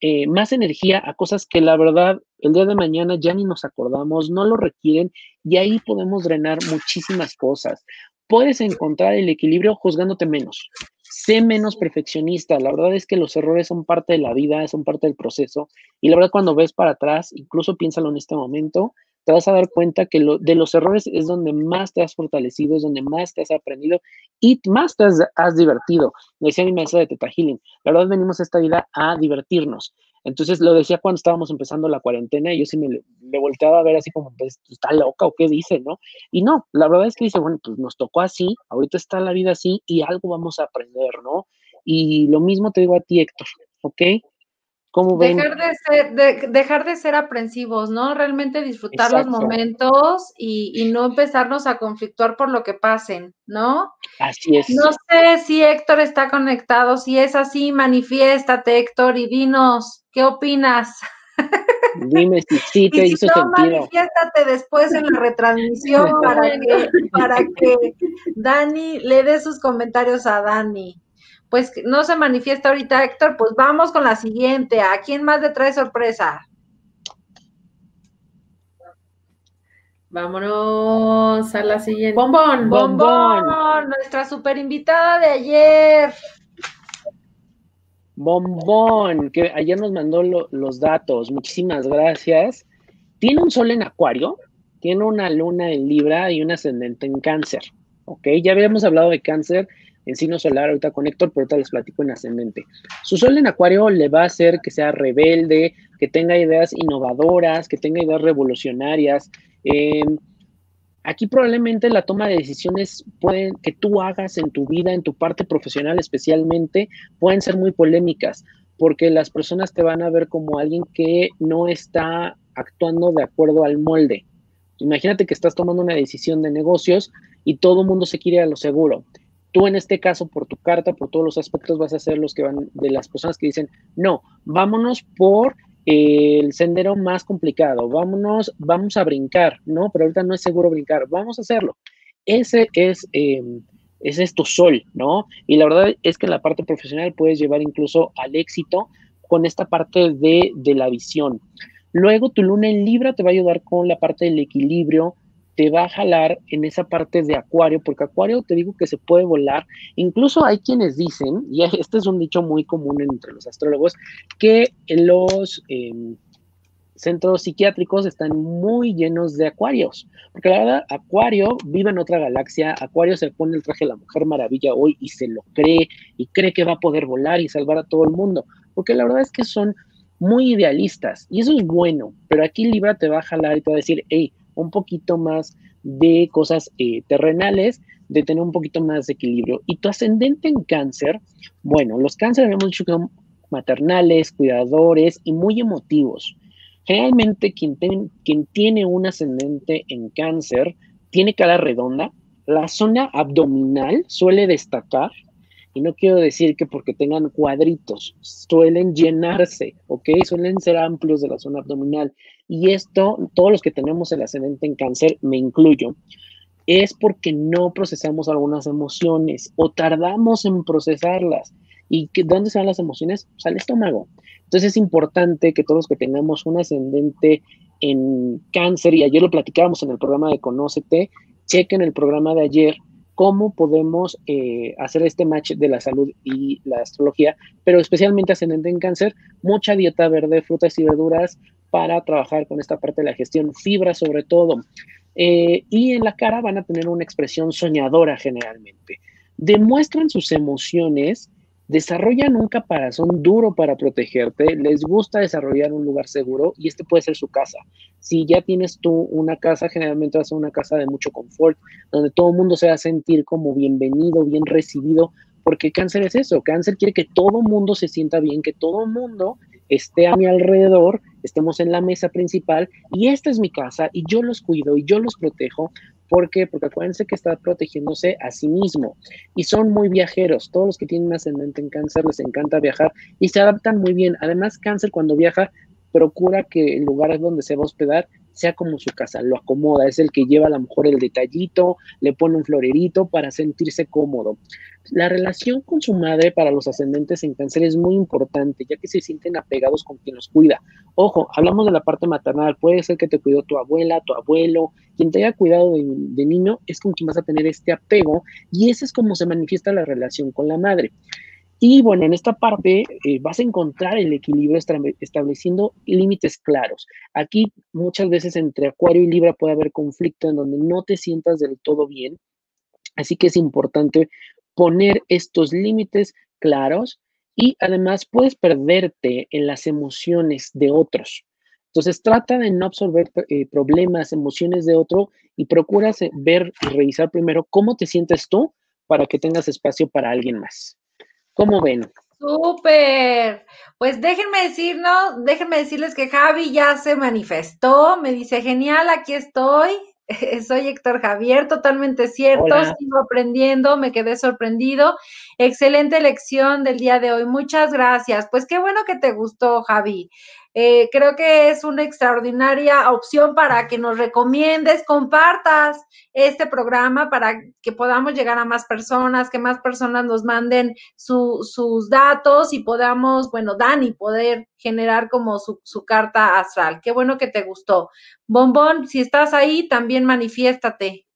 eh, más energía a cosas que la verdad el día de mañana ya ni nos acordamos, no lo requieren y ahí podemos drenar muchísimas cosas. Puedes encontrar el equilibrio juzgándote menos sé menos perfeccionista. La verdad es que los errores son parte de la vida, son parte del proceso. Y la verdad, cuando ves para atrás, incluso piénsalo en este momento, te vas a dar cuenta que lo, de los errores es donde más te has fortalecido, es donde más te has aprendido y más te has, divertido. Decía mi maestra de Teta la verdad venimos esta vida a divertirnos. Entonces lo decía cuando estábamos empezando la cuarentena y yo sí me, me volteaba a ver así como, pues, está loca o qué dice, ¿no? Y no, la verdad es que dice, bueno, pues nos tocó así, ahorita está la vida así y algo vamos a aprender, ¿no? Y lo mismo te digo a ti, Héctor, ¿ok? Dejar de, ser, dejar de ser aprensivos, ¿no? Realmente disfrutar los momentos y, no empezarnos a conflictuar por lo que pasen, ¿no? Así es. No sé si Héctor está conectado, si es así, manifiéstate, Héctor, y dinos, ¿qué opinas? Dime si sí te hizo no, Manifiéstate después en la retransmisión para que, para que Dani le dé sus comentarios a Dani pues no se manifiesta ahorita Héctor, pues vamos con la siguiente. ¿A quién más le trae sorpresa? Vámonos a la siguiente. Bombón, bombón, nuestra super invitada de ayer. Bombón, que ayer nos mandó los datos. Muchísimas gracias. Tiene un sol en Acuario, tiene una luna en Libra y un ascendente en Cáncer. Ok, ya habíamos hablado de Cáncer en signo solar ahorita con Héctor, pero ahorita les platico en ascendente. Su sol en Acuario le va a hacer que sea rebelde, que tenga ideas innovadoras, que tenga ideas revolucionarias. Em, aquí probablemente la toma de decisiones que tú hagas en tu vida, en tu parte profesional especialmente, pueden ser muy polémicas, porque las personas te van a ver como alguien que no está actuando de acuerdo al molde. Imagínate que estás tomando una decisión de negocios y todo el mundo se quiere a lo seguro. Tú en este caso, por tu carta, por todos los aspectos, vas a ser los que van de las personas que dicen, no, vámonos por el sendero más complicado, vámonos, vamos a brincar, ¿no? Pero ahorita no es seguro brincar, vamos a hacerlo. Ese es, em, ese es tu sol, ¿no? Y la verdad es que en la parte profesional puedes llevar incluso al éxito con esta parte de, de la visión. Luego tu luna en Libra te va a ayudar con la parte del equilibrio, te va a jalar en esa parte de acuario, porque acuario te digo que se puede volar. Incluso hay quienes dicen, y este es un dicho muy común entre los astrólogos, que los em, centros psiquiátricos están muy llenos de acuarios, porque la verdad, acuario vive en otra galaxia, acuario se pone el traje de la Mujer Maravilla hoy y se lo cree, y cree que va a poder volar y salvar a todo el mundo, porque la verdad es que son muy idealistas, y eso es bueno, pero aquí Libra te va a jalar y te va a decir, hey, un poquito más de cosas eh, terrenales, de tener un poquito más de equilibrio. Y tu ascendente en cáncer, bueno, los cánceres hemos dicho que son maternales, cuidadores y muy emotivos. Generalmente quien, quien tiene un ascendente en cáncer tiene cara redonda, la zona abdominal suele destacar, y no quiero decir que porque tengan cuadritos, suelen llenarse, ¿ok? Suelen ser amplios de la zona abdominal. Y esto, todos los que tenemos el ascendente en cáncer, me incluyo, es porque no procesamos algunas emociones o tardamos en procesarlas. ¿Y que, dónde van las emociones? Pues al estómago. Entonces es importante que todos los que tengamos un ascendente en cáncer, y ayer lo platicábamos en el programa de Conócete, chequen el programa de ayer cómo podemos eh, hacer este match de la salud y la astrología, pero especialmente ascendente en cáncer, mucha dieta verde, frutas y verduras para trabajar con esta parte de la gestión, fibra sobre todo. Eh, y en la cara van a tener una expresión soñadora generalmente. Demuestran sus emociones desarrollan un caparazón duro para protegerte, les gusta desarrollar un lugar seguro y este puede ser su casa. Si ya tienes tú una casa, generalmente va a una casa de mucho confort, donde todo el mundo se va a sentir como bienvenido, bien recibido, porque cáncer es eso, cáncer quiere que todo mundo se sienta bien, que todo mundo esté a mi alrededor, estemos en la mesa principal y esta es mi casa y yo los cuido y yo los protejo ¿Por qué? Porque acuérdense que está protegiéndose a sí mismo y son muy viajeros. Todos los que tienen ascendente en cáncer les encanta viajar y se adaptan muy bien. Además, cáncer cuando viaja procura que el lugar donde se va a hospedar sea como su casa, lo acomoda, es el que lleva a lo mejor el detallito, le pone un florerito para sentirse cómodo. La relación con su madre para los ascendentes en cáncer es muy importante, ya que se sienten apegados con quien los cuida. Ojo, hablamos de la parte maternal, puede ser que te cuidó tu abuela, tu abuelo, quien te haya cuidado de, niño es con quien vas a tener este apego y ese es como se manifiesta la relación con la madre. Y bueno, en esta parte eh, vas a encontrar el equilibrio estableciendo límites claros. Aquí muchas veces entre Acuario y Libra puede haber conflicto en donde no te sientas del todo bien. Así que es importante poner estos límites claros y además puedes perderte en las emociones de otros. Entonces trata de no absorber eh, problemas, emociones de otro y procura ver y revisar primero cómo te sientes tú para que tengas espacio para alguien más. ¿Cómo ven? Súper. Pues déjenme decirnos, déjenme decirles que Javi ya se manifestó, me dice, genial, aquí estoy. Soy Héctor Javier, totalmente cierto, sigo aprendiendo, me quedé sorprendido. Excelente lección del día de hoy, muchas gracias. Pues qué bueno que te gustó, Javi. Eh, creo que es una extraordinaria opción para que nos recomiendes, compartas este programa para que podamos llegar a más personas, que más personas nos manden sus datos y podamos, bueno, Dani, poder generar como su, carta astral. Qué bueno que te gustó. Bombón, si estás ahí, también manifiéstate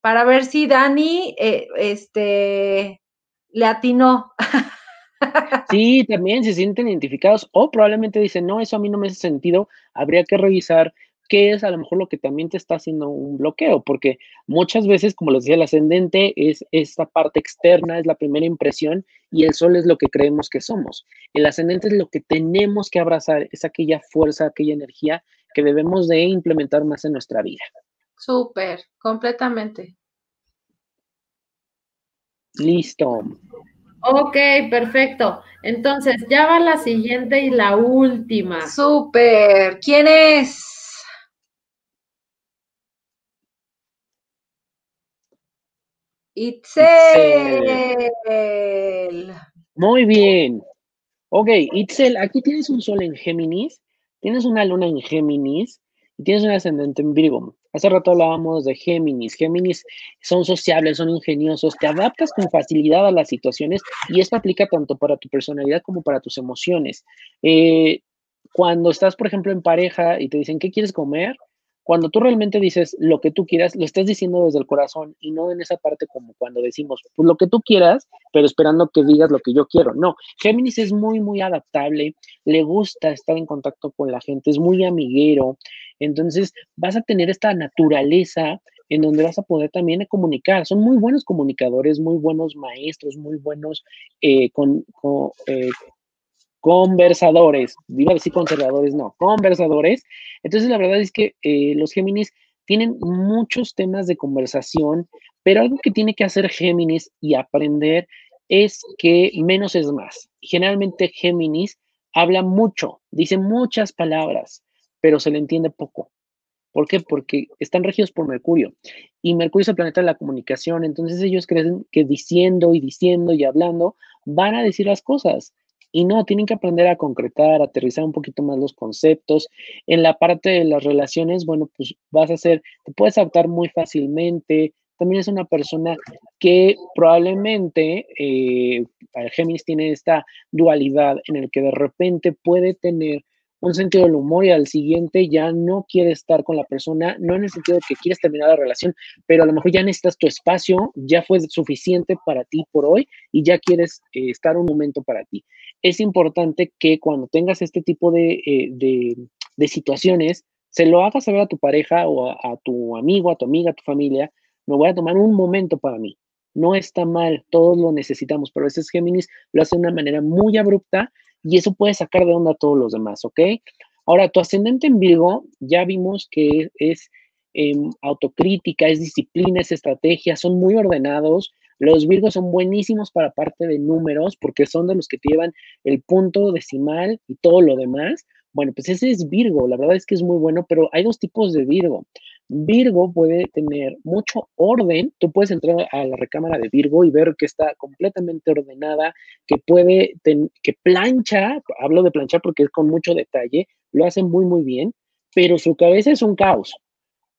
para ver si Dani, eh, este, le atinó. Sí, también se sienten identificados o probablemente dicen, no, eso a mí no me hace sentido, habría que revisar qué es a lo mejor lo que también te está haciendo un bloqueo, porque muchas veces, como les decía, el ascendente es esta parte externa, es la primera impresión y el sol es lo que creemos que somos. El ascendente es lo que tenemos que abrazar, es aquella fuerza, aquella energía que debemos de implementar más en nuestra vida. Súper, completamente. Listo. Ok, perfecto. Entonces, ya va la siguiente y la última. Súper. ¿Quién es? Itzel. Muy bien. Ok, Itzel, aquí tienes un sol en Géminis, tienes una luna en Géminis y tienes un ascendente en Virgo. Hace rato hablábamos de Géminis. Géminis son sociables, son ingeniosos, te adaptas con facilidad a las situaciones y esto aplica tanto para tu personalidad como para tus emociones. Eh, cuando estás, por ejemplo, en pareja y te dicen, ¿qué quieres comer? Cuando tú realmente dices lo que tú quieras, lo estás diciendo desde el corazón y no en esa parte como cuando decimos, pues lo que tú quieras, pero esperando que digas lo que yo quiero. No, Géminis es muy, muy adaptable, le gusta estar en contacto con la gente, es muy amiguero, entonces vas a tener esta naturaleza en donde vas a poder también comunicar. Son muy buenos comunicadores, muy buenos maestros, muy buenos eh, con, eh, conversadores. Iba a decir conservadores, no, conversadores. Entonces la verdad es que eh, los Géminis tienen muchos temas de conversación, pero algo que tiene que hacer Géminis y aprender es que menos es más. Generalmente Géminis habla mucho, dice muchas palabras pero se le entiende poco. ¿Por qué? Porque están regidos por Mercurio y Mercurio es el planeta de la comunicación, entonces ellos creen que diciendo y diciendo y hablando van a decir las cosas. Y no, tienen que aprender a concretar, aterrizar un poquito más los conceptos. En la parte de las relaciones, bueno, pues vas a ser, te puedes adaptar muy fácilmente. También es una persona que probablemente, eh, Géminis tiene esta dualidad en el que de repente puede tener un sentido del humor y al siguiente ya no quieres estar con la persona, no en el sentido de que quieres terminar la relación, pero a lo mejor ya necesitas tu espacio, ya fue suficiente para ti por hoy y ya quieres eh, estar un momento para ti. Es importante que cuando tengas este tipo eh, de, de, situaciones, se lo hagas saber a tu pareja o a, tu amigo, a tu amiga, a tu familia, me voy a tomar un momento para mí. no está mal, todos lo necesitamos, pero a veces Géminis lo hace de una manera muy abrupta y eso puede sacar de onda a todos los demás, ¿ok? Ahora, tu ascendente en Virgo, ya vimos que es em, autocrítica, es disciplina, es estrategia, son muy ordenados. Los Virgos son buenísimos para parte de números porque son de los que te llevan el punto decimal y todo lo demás. Bueno, pues ese es Virgo, la verdad es que es muy bueno, pero hay dos tipos de Virgo. Virgo puede tener mucho orden. Tú puedes entrar a la recámara de Virgo y ver que está completamente ordenada, que puede, que plancha, hablo de planchar porque es con mucho detalle, lo hace muy, muy bien, pero su cabeza es un caos.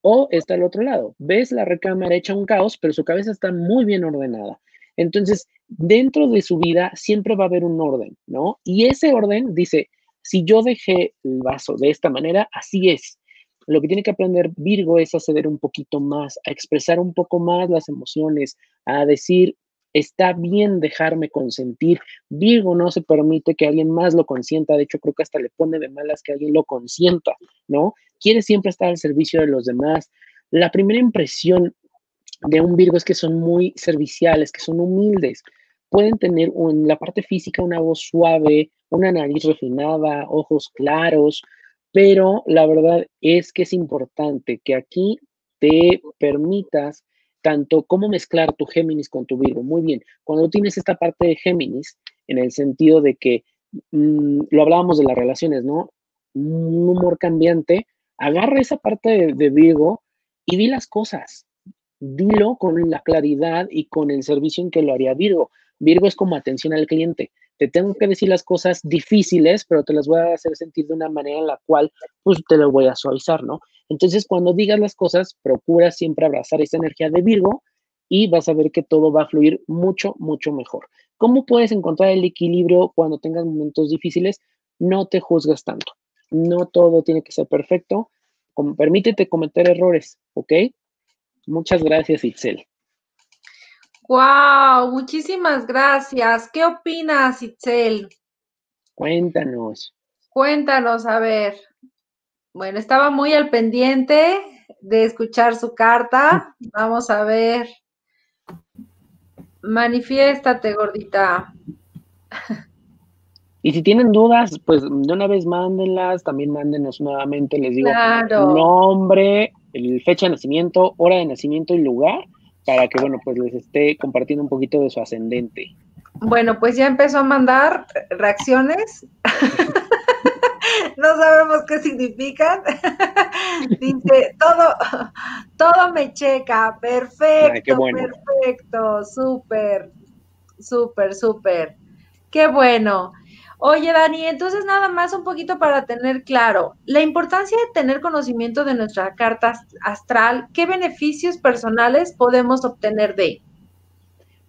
O está al otro lado, ves la recámara hecha un caos, pero su cabeza está muy bien ordenada. Entonces, dentro de su vida siempre va a haber un orden, ¿no? Y ese orden dice, si yo dejé el vaso de esta manera, así es. Lo que tiene que aprender Virgo es a ceder un poquito más, a expresar un poco más las emociones, a decir, está bien dejarme consentir. Virgo no se permite que alguien más lo consienta, de hecho creo que hasta le pone de malas que alguien lo consienta, ¿no? Quiere siempre estar al servicio de los demás. La primera impresión de un Virgo es que son muy serviciales, que son humildes. Pueden tener en la parte física una voz suave, una nariz refinada, ojos claros, pero la verdad es que es importante que aquí te permitas tanto cómo mezclar tu Géminis con tu Virgo. Muy bien, cuando tienes esta parte de Géminis, en el sentido de que mm, lo hablábamos de las relaciones, ¿no? Un humor cambiante, agarra esa parte de, Virgo y di las cosas. Dilo con la claridad y con el servicio en que lo haría Virgo. Virgo es como atención al cliente te tengo que decir las cosas difíciles, pero te las voy a hacer sentir de una manera en la cual, pues, te lo voy a suavizar, ¿no? Entonces, cuando digas las cosas, procura siempre abrazar esa energía de Virgo y vas a ver que todo va a fluir mucho, mucho mejor. ¿Cómo puedes encontrar el equilibrio cuando tengas momentos difíciles? No te juzgas tanto. No todo tiene que ser perfecto. permítete cometer errores, ¿ok? Muchas gracias, Itzel. Wow, muchísimas gracias. ¿Qué opinas, Itzel? Cuéntanos. Cuéntanos, a ver. Bueno, estaba muy al pendiente de escuchar su carta. Vamos a ver. Manifiéstate, gordita. Y si tienen dudas, pues de una vez mándenlas, también mándenos nuevamente, les digo, nombre, el fecha de nacimiento, hora de nacimiento y lugar para que, bueno, pues les esté compartiendo un poquito de su ascendente. Bueno, pues ya empezó a mandar reacciones. no sabemos qué significan. Dice, todo, todo me checa, perfecto, perfecto, súper, súper, súper. Qué bueno. Oye, Dani, entonces nada más un poquito para tener claro, la importancia de tener conocimiento de nuestra carta astral, ¿qué beneficios personales podemos obtener de?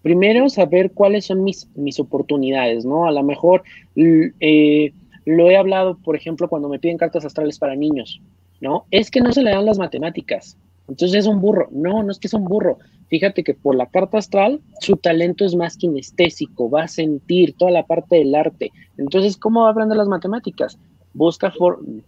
Primero, saber cuáles son mis, mis oportunidades, ¿no? A lo mejor eh, lo he hablado, por ejemplo, cuando me piden cartas astrales para niños, ¿no? Es que no se le dan las matemáticas. Entonces es un burro. No, no es que es un burro. Fíjate que por la carta astral, su talento es más kinestésico, va a sentir toda la parte del arte. Entonces, ¿cómo va a aprender las matemáticas? Busca,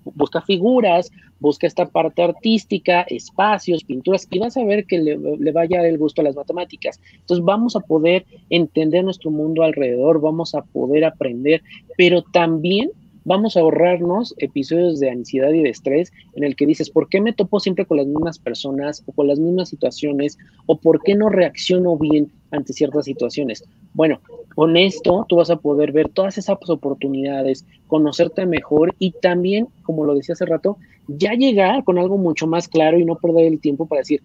busca figuras, busca esta parte artística, espacios, pinturas, y vas a ver que le, le va a dar el gusto a las matemáticas. Entonces, vamos a poder entender nuestro mundo alrededor, vamos a poder aprender, pero también vamos a ahorrarnos episodios de ansiedad y de estrés en el que dices, ¿por qué me topo siempre con las mismas personas o con las mismas situaciones? ¿O por qué no reacciono bien ante ciertas situaciones? Bueno, con esto tú vas a poder ver todas esas oportunidades, conocerte mejor y también, como lo decía hace rato, ya llegar con algo mucho más claro y no perder el tiempo para decir,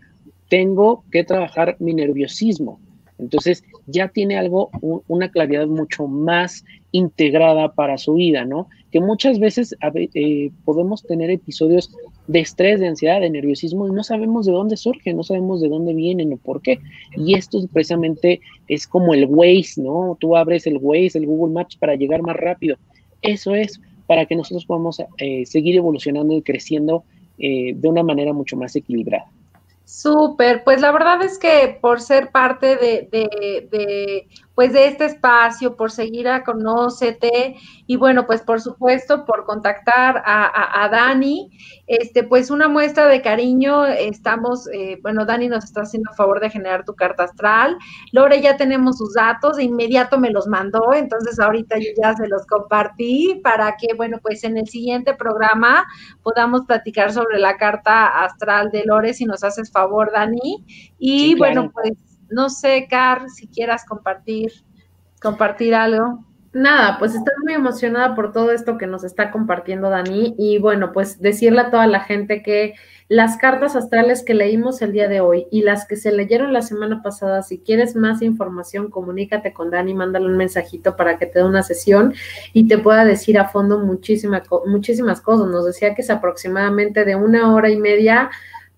tengo que trabajar mi nerviosismo. Entonces ya tiene algo, una claridad mucho más integrada para su vida, ¿no? Que muchas veces eh, podemos tener episodios de estrés, de ansiedad, de nerviosismo y no sabemos de dónde surge, no sabemos de dónde vienen o por qué. Y esto precisamente es como el Waze, ¿no? Tú abres el Waze, el Google Maps para llegar más rápido. Eso es para que nosotros podamos eh, seguir evolucionando y creciendo eh, de una manera mucho más equilibrada. Súper, pues la verdad es que por ser parte de, pues de este espacio, por seguir a Conócete y bueno, pues por supuesto por contactar a, Dani, este, pues una muestra de cariño, estamos, eh, bueno, Dani nos está haciendo el favor de generar tu carta astral, Lore ya tenemos sus datos, de inmediato me los mandó, entonces ahorita yo ya se los compartí para que, bueno, pues en el siguiente programa podamos platicar sobre la carta astral de Lore, si nos haces favor, Dani, y bueno, pues no sé, Car, si quieras compartir, compartir algo. Nada, pues estoy muy emocionada por todo esto que nos está compartiendo Dani y bueno, pues decirle a toda la gente que las cartas astrales que leímos el día de hoy y las que se leyeron la semana pasada, si quieres más información, comunícate con Dani, mándale un mensajito para que te dé una sesión y te pueda decir a fondo muchísimas cosas. Nos decía que es aproximadamente de una hora y media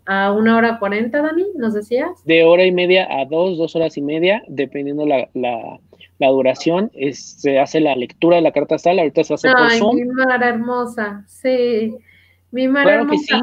a una hora cuarenta, Dani, ¿nos decías? De hora y media a dos, dos horas y media, dependiendo la, la, la duración, se hace la lectura de la carta astral, ahorita se hace Ay, mi Mara hermosa, sí, mi Mara hermosa.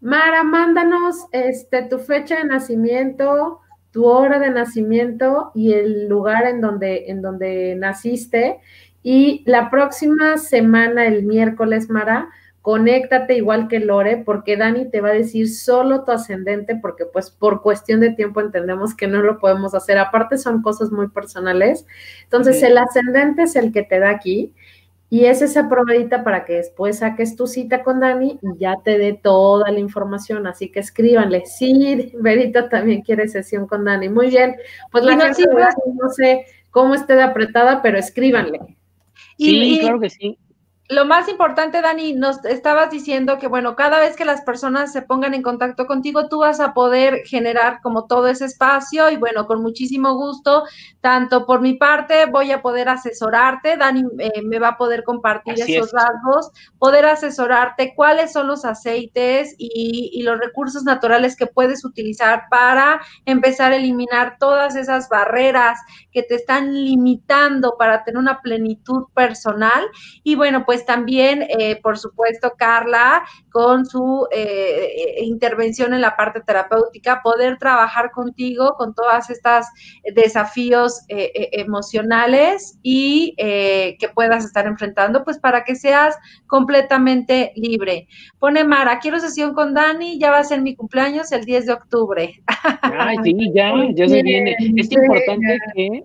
Mara, mándanos este, tu fecha de nacimiento, tu hora de nacimiento y el lugar en donde, en donde naciste. Y la próxima semana, el miércoles, Mara, conéctate igual que Lore, porque Dani te va a decir solo tu ascendente, porque pues por cuestión de tiempo entendemos que no lo podemos hacer. Aparte son cosas muy personales. Entonces el ascendente es el que te da aquí y es esa probadita para que después saques tu cita con Dani y ya te dé toda la información. Así que escríbanle. Sí, Verita también quiere sesión con Dani. Muy bien. Pues la gente no sé cómo esté de apretada, pero escríbanle. Sí, claro que sí lo más importante, Dani, nos estabas diciendo que, bueno, cada vez que las personas se pongan en contacto contigo, tú vas a poder generar como todo ese espacio y, bueno, con muchísimo gusto, tanto por mi parte, voy a poder asesorarte, Dani eh, me va a poder compartir esos rasgos, poder asesorarte cuáles son los aceites y, y los recursos naturales que puedes utilizar para empezar a eliminar todas esas barreras que te están limitando para tener una plenitud personal. Y bueno, pues también, eh, por supuesto, Carla, con su eh, intervención en la parte terapéutica, poder trabajar contigo con todas estas desafíos eh, emocionales y que puedas estar enfrentando, pues para que seas completamente libre. Pone Mara, quiero sesión con Dani, ya va a ser mi cumpleaños el 10 de octubre. Ay, sí, ya, ya se viene. Es importante que,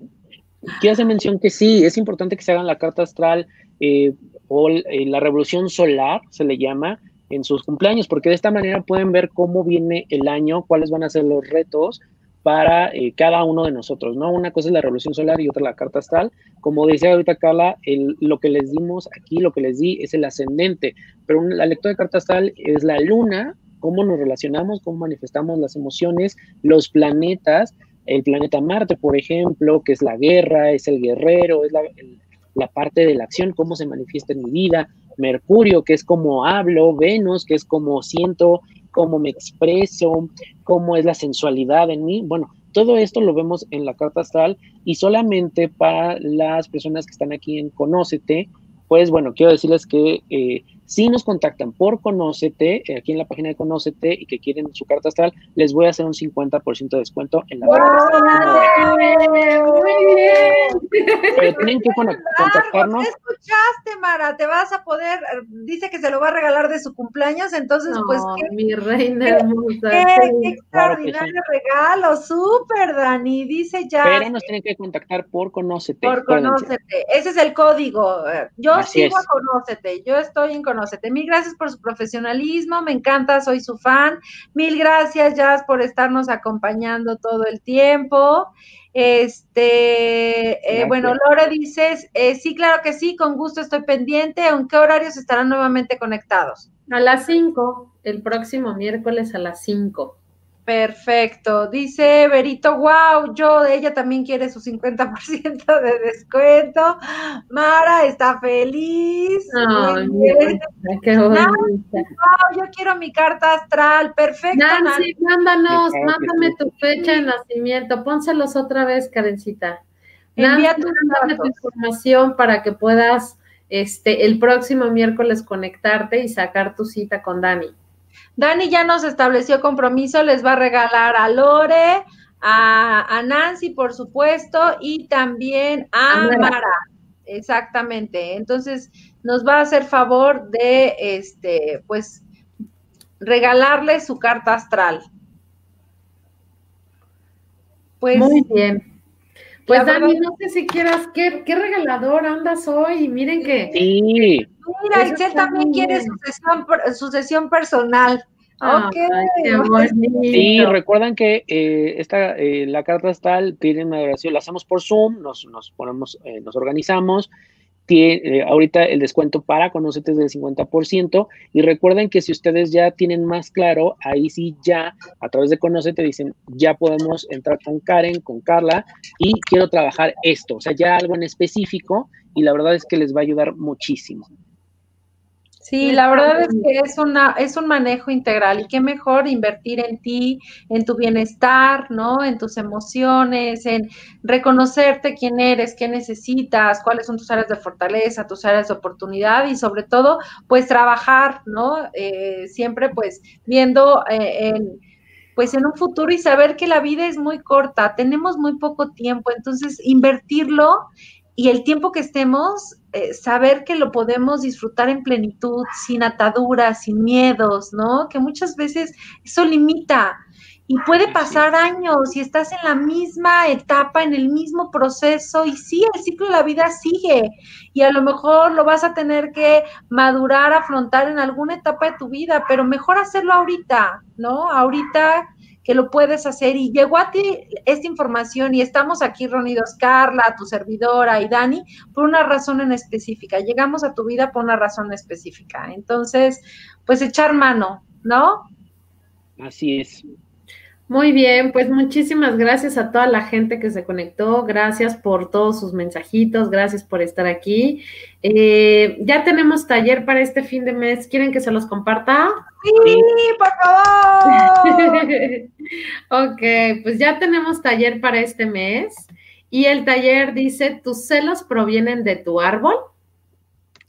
quiero hacer mención que sí, es importante que se hagan la carta astral eh, o eh, la revolución solar, se le llama, en sus cumpleaños, porque de esta manera pueden ver cómo viene el año, cuáles van a ser los retos para eh, cada uno de nosotros, ¿no? Una cosa es la revolución solar y otra la carta astral. Como decía ahorita Carla, el, lo que les dimos aquí, lo que les di es el ascendente, pero la lectura de carta astral es la luna, cómo nos relacionamos, cómo manifestamos las emociones, los planetas, el planeta Marte, por ejemplo, que es la guerra, es el guerrero, es la, la parte de la acción, cómo se manifiesta en mi vida, Mercurio, que es como hablo, Venus, que es como siento, cómo me expreso, cómo es la sensualidad en mí. Bueno, todo esto lo vemos en la carta astral y solamente para las personas que están aquí en Conócete, pues bueno, quiero decirles que eh, si nos contactan por Conócete, eh, aquí en la página de Conócete, y que quieren su carta astral, les voy a hacer un 50% de descuento en la carta Muy bien. Pero tienen que contactarnos. ¿Qué escuchaste, Mara? Te vas a poder, dice que se lo va a regalar de su cumpleaños, entonces, pues. Qué, mi reina hermosa. Qué, extraordinario regalo, súper, Dani. Dice ya. Pero nos tienen que contactar por Conócete. Por Conócete. Ese es el código. Yo sigo a Conócete. Yo estoy en Conócete Mil gracias por su profesionalismo, me encanta, soy su fan. Mil gracias, Jazz, por estarnos acompañando todo el tiempo. Este, eh, bueno, Lore dices, eh, sí, claro que sí, con gusto estoy pendiente. ¿En qué horarios estarán nuevamente conectados? A las 5, el próximo miércoles a las 5. Perfecto. Dice Berito, wow, yo, ella también quiere su 50% de descuento. Mara está feliz. Ay, qué bonita. yo quiero mi carta astral. Perfecto. Nancy, mándanos, mándame tu fecha de nacimiento. Pónselos otra vez, Karencita. Nancy, mándame tu información para que puedas este, el próximo miércoles conectarte y sacar tu cita con Dani. Dani ya nos estableció compromiso, les va a regalar a Lore, a, Nancy, por supuesto, y también a Mara. Exactamente. Entonces, nos va a hacer favor de, este, pues, regalarle su carta astral. Pues, Muy bien. Pues Dani, no sé si quieras, ¿qué, qué regalador andas hoy? Miren que... Sí. Mira, Excel también quiere su sesión, su sesión personal. Ah, sí, recuerdan que eh, esta, eh, la carta astral tiene una duración, la hacemos por Zoom, nos, nos ponemos, eh, nos organizamos, tiene, ahorita el descuento para Conocete es del 50% y recuerden que si ustedes ya tienen más claro, ahí sí ya a través de Conocete dicen, ya podemos entrar con Karen, con Carla y quiero trabajar esto, o sea, ya algo en específico y la verdad es que les va a ayudar muchísimo. Sí, la verdad es que es una es un manejo integral y qué mejor invertir en ti, en tu bienestar, ¿no? En tus emociones, en reconocerte quién eres, qué necesitas, cuáles son tus áreas de fortaleza, tus áreas de oportunidad y sobre todo, pues trabajar, ¿no? Eh, siempre pues viendo eh, en pues en un futuro y saber que la vida es muy corta, tenemos muy poco tiempo, entonces invertirlo y el tiempo que estemos, eh, saber que lo podemos disfrutar en plenitud, sin ataduras, sin miedos, ¿no? Que muchas veces eso limita. Y puede pasar años y estás en la misma etapa, en el mismo proceso, y sí, el ciclo de la vida sigue. Y a lo mejor lo vas a tener que madurar, afrontar en alguna etapa de tu vida, pero mejor hacerlo ahorita, ¿no? Ahorita que lo puedes hacer y llegó a ti esta información y estamos aquí reunidos, Carla, tu servidora y Dani, por una razón en específica. Llegamos a tu vida por una razón específica. Entonces, pues echar mano, ¿no? Así es. Muy bien, pues muchísimas gracias a toda la gente que se conectó, gracias por todos sus mensajitos, gracias por estar aquí. Eh, ya tenemos taller para este fin de mes, ¿quieren que se los comparta? Sí, por favor. ok, pues ya tenemos taller para este mes y el taller dice, ¿tus celos provienen de tu árbol?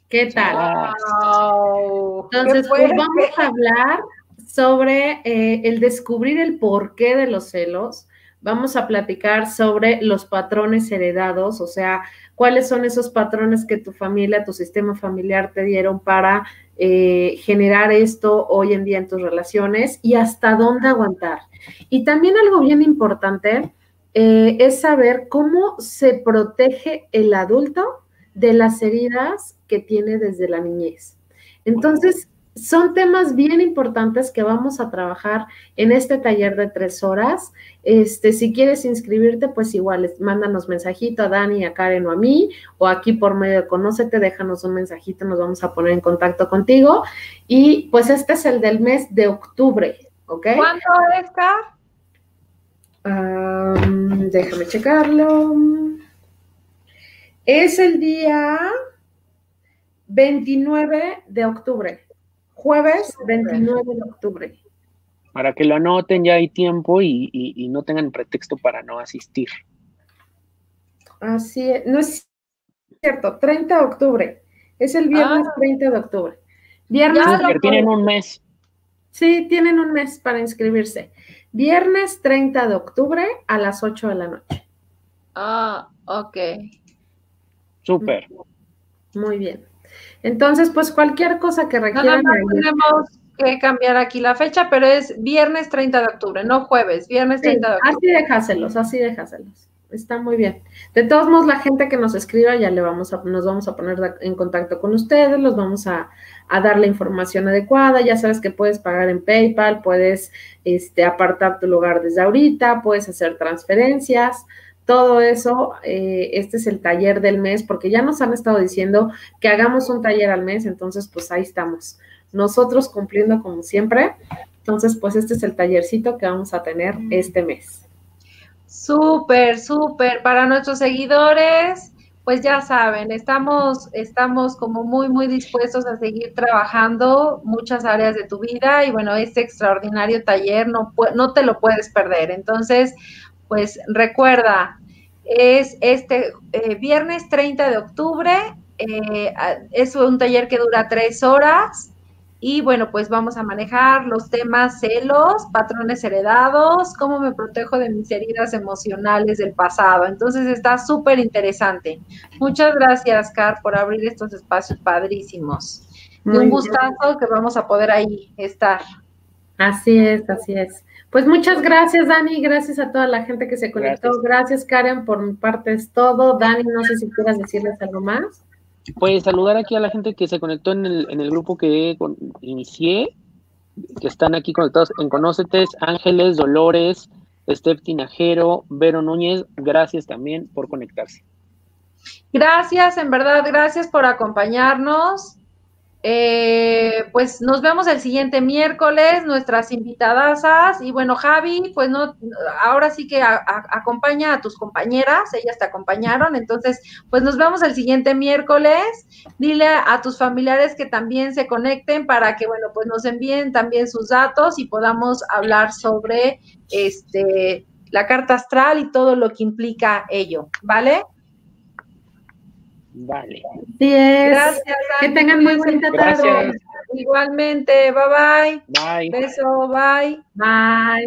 ¿Qué tal? Entonces, pues vamos a hablar sobre eh, el descubrir el porqué de los celos. Vamos a platicar sobre los patrones heredados, o sea, cuáles son esos patrones que tu familia, tu sistema familiar te dieron para eh, generar esto hoy en día en tus relaciones y hasta dónde aguantar. Y también algo bien importante eh, es saber cómo se protege el adulto de las heridas que tiene desde la niñez. Entonces, son temas bien importantes que vamos a trabajar en este taller de tres horas. Este, si quieres inscribirte, pues igual, mándanos mensajito a Dani, a Karen o a mí, o aquí por medio de Conócete, déjanos un mensajito, nos vamos a poner en contacto contigo. Y pues este es el del mes de octubre, ¿ok? ¿Cuándo es, déjame checarlo. Es el día 29 de octubre. Jueves 29 de octubre. Para que lo anoten, ya hay tiempo y, no tengan pretexto para no asistir. Así es, no es cierto, 30 de octubre. Es el viernes 30 ah. de octubre. Viernes. tienen un mes. Sí, tienen un mes para inscribirse. Viernes 30 de octubre a las 8 de la noche. Ah, ok. Súper. Muy bien. Entonces, pues cualquier cosa que requieran. No, tenemos que cambiar aquí la fecha, pero es viernes 30 de octubre, no jueves, viernes 30 de octubre. Así déjaselos, así déjaselos. Está muy bien. De todos modos, la gente que nos escriba ya le vamos a, nos vamos a poner en contacto con ustedes, los vamos a, a dar la información adecuada. Ya sabes que puedes pagar en PayPal, puedes este, apartar tu lugar desde ahorita, puedes hacer transferencias todo eso, eh, este es el taller del mes, porque ya nos han estado diciendo que hagamos un taller al mes, entonces pues ahí estamos. Nosotros cumpliendo como siempre, entonces pues este es el tallercito que vamos a tener mm. este mes. Súper, súper. Para nuestros seguidores, pues ya saben, estamos, estamos como muy, muy dispuestos a seguir trabajando muchas áreas de tu vida y bueno, este extraordinario taller no, no te lo puedes perder. Entonces, pues recuerda, es este eh, viernes 30 de octubre, eh, es un taller que dura tres horas Y bueno, pues vamos a manejar los temas celos, patrones heredados, cómo me protejo de mis heridas emocionales del pasado. Entonces está súper interesante. Muchas gracias, Car, por abrir estos espacios padrísimos. un gustazo que vamos a poder ahí estar. Así es, así es. Pues muchas gracias, Dani, gracias a toda la gente que se conectó. Gracias, Karen, por mi parte es todo. Dani, no sé si quieras decirles algo más. Pues saludar aquí a la gente que se conectó en el, en el grupo que inicié, que están aquí conectados en Conócetes, Ángeles, Dolores, Estef Tinajero, Vero Núñez, gracias también por conectarse. Gracias, en verdad, gracias por acompañarnos. Eh, pues nos vemos el siguiente miércoles, nuestras invitadas. Y bueno, Javi, pues no, ahora sí que acompaña a tus compañeras, ellas te acompañaron. Entonces, pues nos vemos el siguiente miércoles. Dile a tus familiares que también se conecten para que, bueno, pues nos envíen también sus datos y podamos hablar sobre este la carta astral y todo lo que implica ello, ¿vale? Vale. Sí Gracias. Que tengan muy bonita tarde. Igualmente. Bye bye. Bye. Beso. Bye. Bye.